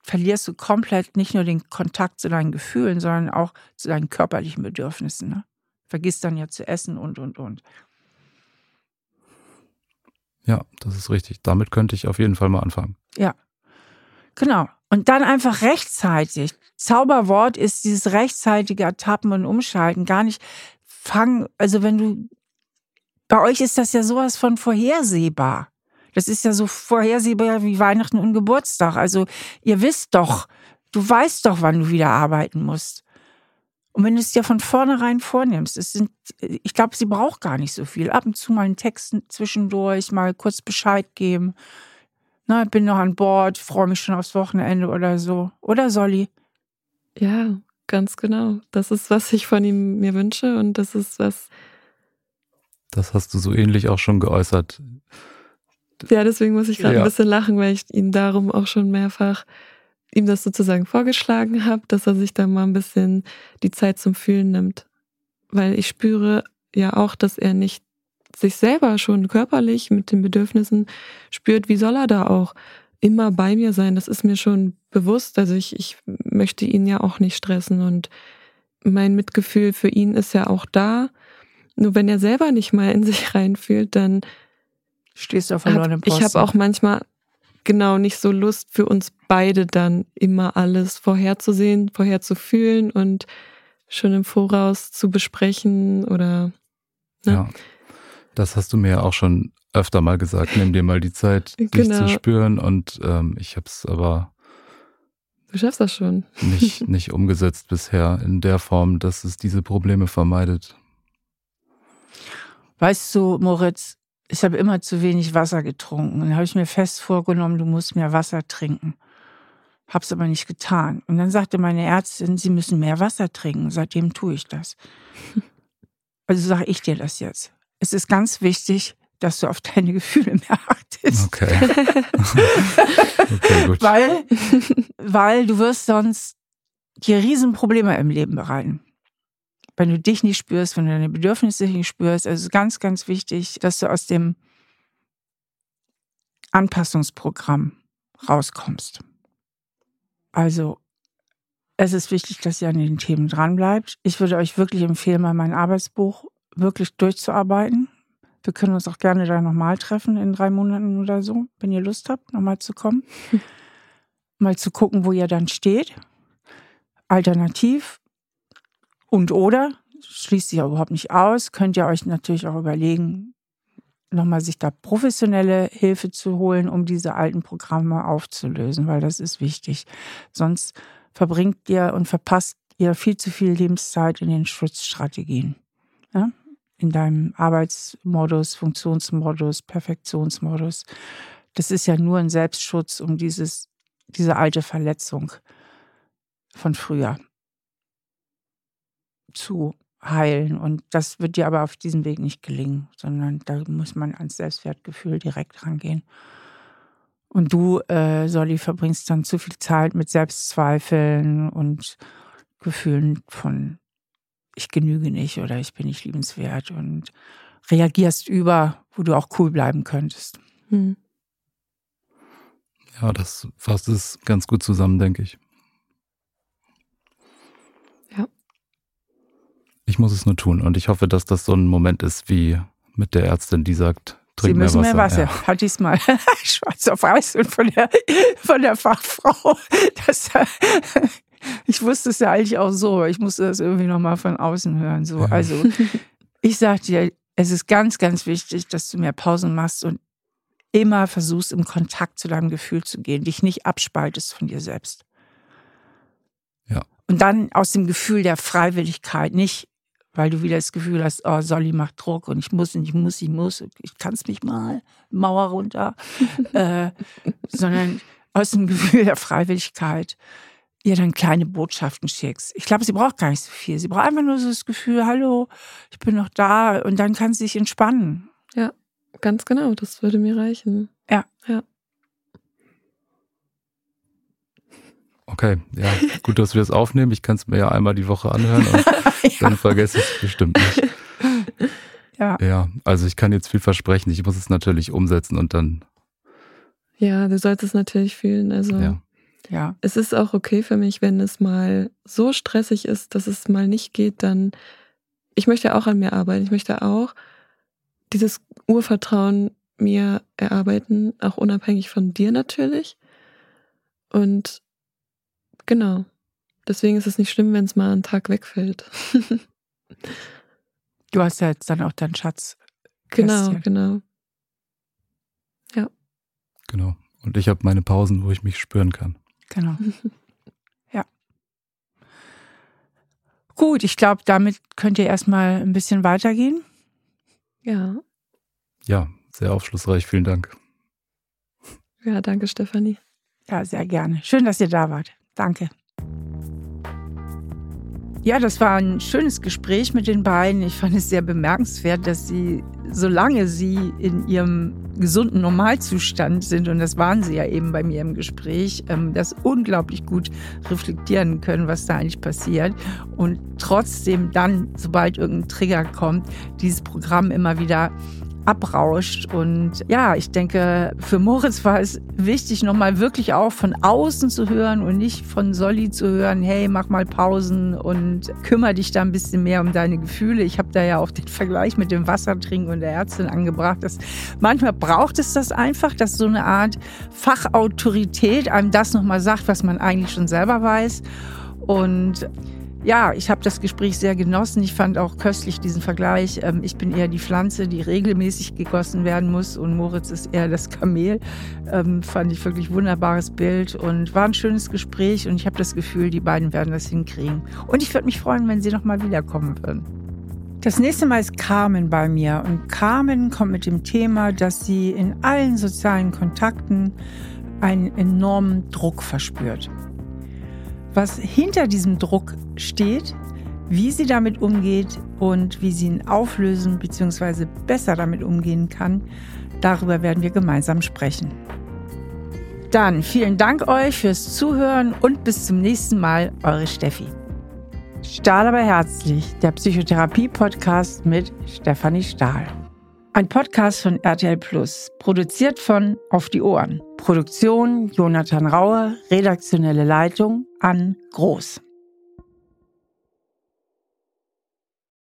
verlierst du komplett nicht nur den Kontakt zu deinen Gefühlen, sondern auch zu deinen körperlichen Bedürfnissen. Ne? Vergisst dann ja zu essen und, und, und. Ja, das ist richtig. Damit könnte ich auf jeden Fall mal anfangen. Ja, genau. Und dann einfach rechtzeitig. Zauberwort ist dieses rechtzeitige Ertappen und Umschalten. Gar nicht fangen, also wenn du, bei euch ist das ja sowas von vorhersehbar. Das ist ja so vorhersehbar wie Weihnachten und Geburtstag. Also ihr wisst doch, du weißt doch, wann du wieder arbeiten musst. Und wenn du es dir von vornherein vornimmst, es sind, ich glaube, sie braucht gar nicht so viel. Ab und zu mal einen Text zwischendurch, mal kurz Bescheid geben. Na, bin noch an Bord, freue mich schon aufs Wochenende oder so. Oder Solly? Ja, ganz genau. Das ist, was ich von ihm mir wünsche und das ist was. Das hast du so ähnlich auch schon geäußert ja, deswegen muss ich gerade ja. ein bisschen lachen, weil ich ihn darum auch schon mehrfach ihm das sozusagen vorgeschlagen habe, dass er sich da mal ein bisschen die Zeit zum Fühlen nimmt. Weil ich spüre ja auch, dass er nicht sich selber schon körperlich mit den Bedürfnissen spürt. Wie soll er da auch immer bei mir sein? Das ist mir schon bewusst. Also ich, ich möchte ihn ja auch nicht stressen und mein Mitgefühl für ihn ist ja auch da. Nur wenn er selber nicht mal in sich [LAUGHS] reinfühlt, dann Stehst du auf verlorenem Posten. Ich habe auch manchmal genau nicht so Lust für uns beide dann immer alles vorherzusehen, vorherzufühlen und schon im Voraus zu besprechen oder. Ne? Ja, das hast du mir auch schon öfter mal gesagt. Nimm dir mal die Zeit, dich genau. zu spüren und ähm, ich habe es aber. Du schaffst das schon. nicht, [LAUGHS] nicht umgesetzt bisher in der Form, dass es diese Probleme vermeidet. Weißt du, Moritz, ich habe immer zu wenig Wasser getrunken. Dann habe ich mir fest vorgenommen, du musst mehr Wasser trinken. Habe es aber nicht getan. Und dann sagte meine Ärztin, Sie müssen mehr Wasser trinken. Seitdem tue ich das. [LAUGHS] Also sage ich dir das jetzt. Es ist ganz wichtig, dass du auf deine Gefühle mehr achtest. Okay. [LAUGHS] okay gut. Weil, weil du wirst sonst dir Riesenprobleme im Leben bereiten wenn du dich nicht spürst, wenn du deine Bedürfnisse nicht spürst. Also ganz, ganz wichtig, dass du aus dem Anpassungsprogramm rauskommst. Also es ist wichtig, dass ihr an den Themen dranbleibt. Ich würde euch wirklich empfehlen, mal mein Arbeitsbuch wirklich durchzuarbeiten. Wir können uns auch gerne da nochmal treffen in drei Monaten oder so, wenn ihr Lust habt, nochmal zu kommen. [LAUGHS] mal zu gucken, wo ihr dann steht. Alternativ und oder, schließt sich überhaupt nicht aus, könnt ihr euch natürlich auch überlegen, nochmal sich da professionelle Hilfe zu holen, um diese alten Programme aufzulösen, weil das ist wichtig. Sonst verbringt ihr und verpasst ihr viel zu viel Lebenszeit in den Schutzstrategien. Ja? In deinem Arbeitsmodus, Funktionsmodus, Perfektionsmodus. Das ist ja nur ein Selbstschutz um dieses, diese alte Verletzung von früher zu heilen. Und das wird dir aber auf diesem Weg nicht gelingen, sondern da muss man ans Selbstwertgefühl direkt rangehen. Und du, äh, Solly, verbringst dann zu viel Zeit mit Selbstzweifeln und Gefühlen von ich genüge nicht oder ich bin nicht liebenswert und reagierst über, wo du auch cool bleiben könntest. Hm. Ja, das fasst es ganz gut zusammen, denke ich. Ich muss es nur tun und ich hoffe, dass das so ein Moment ist wie mit der Ärztin, die sagt, Trink Sie müssen mehr Wasser. Mehr Wasser. Ja. Hat diesmal [LAUGHS] schwarz auf weiß und von der, von der Fachfrau. [LAUGHS] Das, [LAUGHS] ich wusste es ja eigentlich auch so, ich musste das irgendwie nochmal von außen hören. So. Also Ich sag dir, es ist ganz, ganz wichtig, dass du mehr Pausen machst und immer versuchst, im Kontakt zu deinem Gefühl zu gehen, dich nicht abspaltest von dir selbst. Ja. Und dann aus dem Gefühl der Freiwilligkeit, nicht weil du wieder das Gefühl hast, oh, Solly macht Druck und ich muss und ich muss, ich muss, ich kann es mich mal, Mauer runter, [LAUGHS] äh, sondern aus dem Gefühl der Freiwilligkeit ihr dann kleine Botschaften schickst. Ich glaube, sie braucht gar nicht so viel. Sie braucht einfach nur so das Gefühl, hallo, ich bin noch da und dann kann sie sich entspannen. Ja, ganz genau, das würde mir reichen. Ja. Ja. Okay, ja, gut, dass wir das aufnehmen. Ich kann es mir ja einmal die Woche anhören und [LAUGHS] ja. dann vergesse ich es bestimmt nicht. [LAUGHS] Ja. Ja, also ich kann jetzt viel versprechen. Ich muss es natürlich umsetzen und dann. Ja, du sollst es natürlich fühlen. Also ja. ja. Es ist auch okay für mich, wenn es mal so stressig ist, dass es mal nicht geht, dann. Ich möchte auch an mir arbeiten. Ich möchte auch dieses Urvertrauen mir erarbeiten, auch unabhängig von dir natürlich. Und Genau. Deswegen ist es nicht schlimm, wenn es mal einen Tag wegfällt. du hast ja jetzt dann auch deinen Schatz. Genau, genau. Ja. Genau. Und ich habe meine Pausen, wo ich mich spüren kann. Genau. [LAUGHS] ja. Gut, ich glaube, damit könnt ihr erstmal ein bisschen weitergehen. Ja. Ja, sehr aufschlussreich. Vielen Dank. Ja, danke, Stefanie. Ja, sehr gerne. Schön, dass ihr da wart. Danke. Ja, das war ein schönes Gespräch mit den beiden. Ich fand es sehr bemerkenswert, dass sie, solange sie in ihrem gesunden Normalzustand sind, und das waren sie ja eben bei mir im Gespräch, ähm, das unglaublich gut reflektieren können, was da eigentlich passiert. Und trotzdem dann, sobald irgendein Trigger kommt, dieses Programm immer wieder abrauscht. Und ja, ich denke, für Moritz war es wichtig, nochmal wirklich auch von außen zu hören und nicht von Solly zu hören, hey, mach mal Pausen und kümmere dich da ein bisschen mehr um deine Gefühle. Ich habe da ja auch den Vergleich mit dem Wassertrinken und der Ärztin angebracht. Dass manchmal braucht es das einfach, dass so eine Art Fachautorität einem das nochmal sagt, was man eigentlich schon selber weiß. Und ja, ich habe das Gespräch sehr genossen. Ich fand auch köstlich diesen Vergleich. Ähm, ich bin eher die Pflanze, die regelmäßig gegossen werden muss und Moritz ist eher das Kamel. Ähm, fand ich wirklich wunderbares Bild und war ein schönes Gespräch und ich habe das Gefühl, die beiden werden das hinkriegen. Und ich würde mich freuen, wenn sie nochmal wiederkommen würden. Das nächste Mal ist Carmen bei mir und Carmen kommt mit dem Thema, dass sie in allen sozialen Kontakten einen enormen Druck verspürt was hinter diesem Druck steht, wie sie damit umgeht und wie sie ihn auflösen bzw. besser damit umgehen kann, darüber werden wir gemeinsam sprechen. Dann vielen Dank euch fürs Zuhören und bis zum nächsten Mal, eure Steffi. Stahl aber herzlich, der Psychotherapie-Podcast mit Stefanie Stahl. Ein Podcast von RTL Plus, produziert von Auf die Ohren. Produktion Jonathan Raue, redaktionelle Leitung an Groß.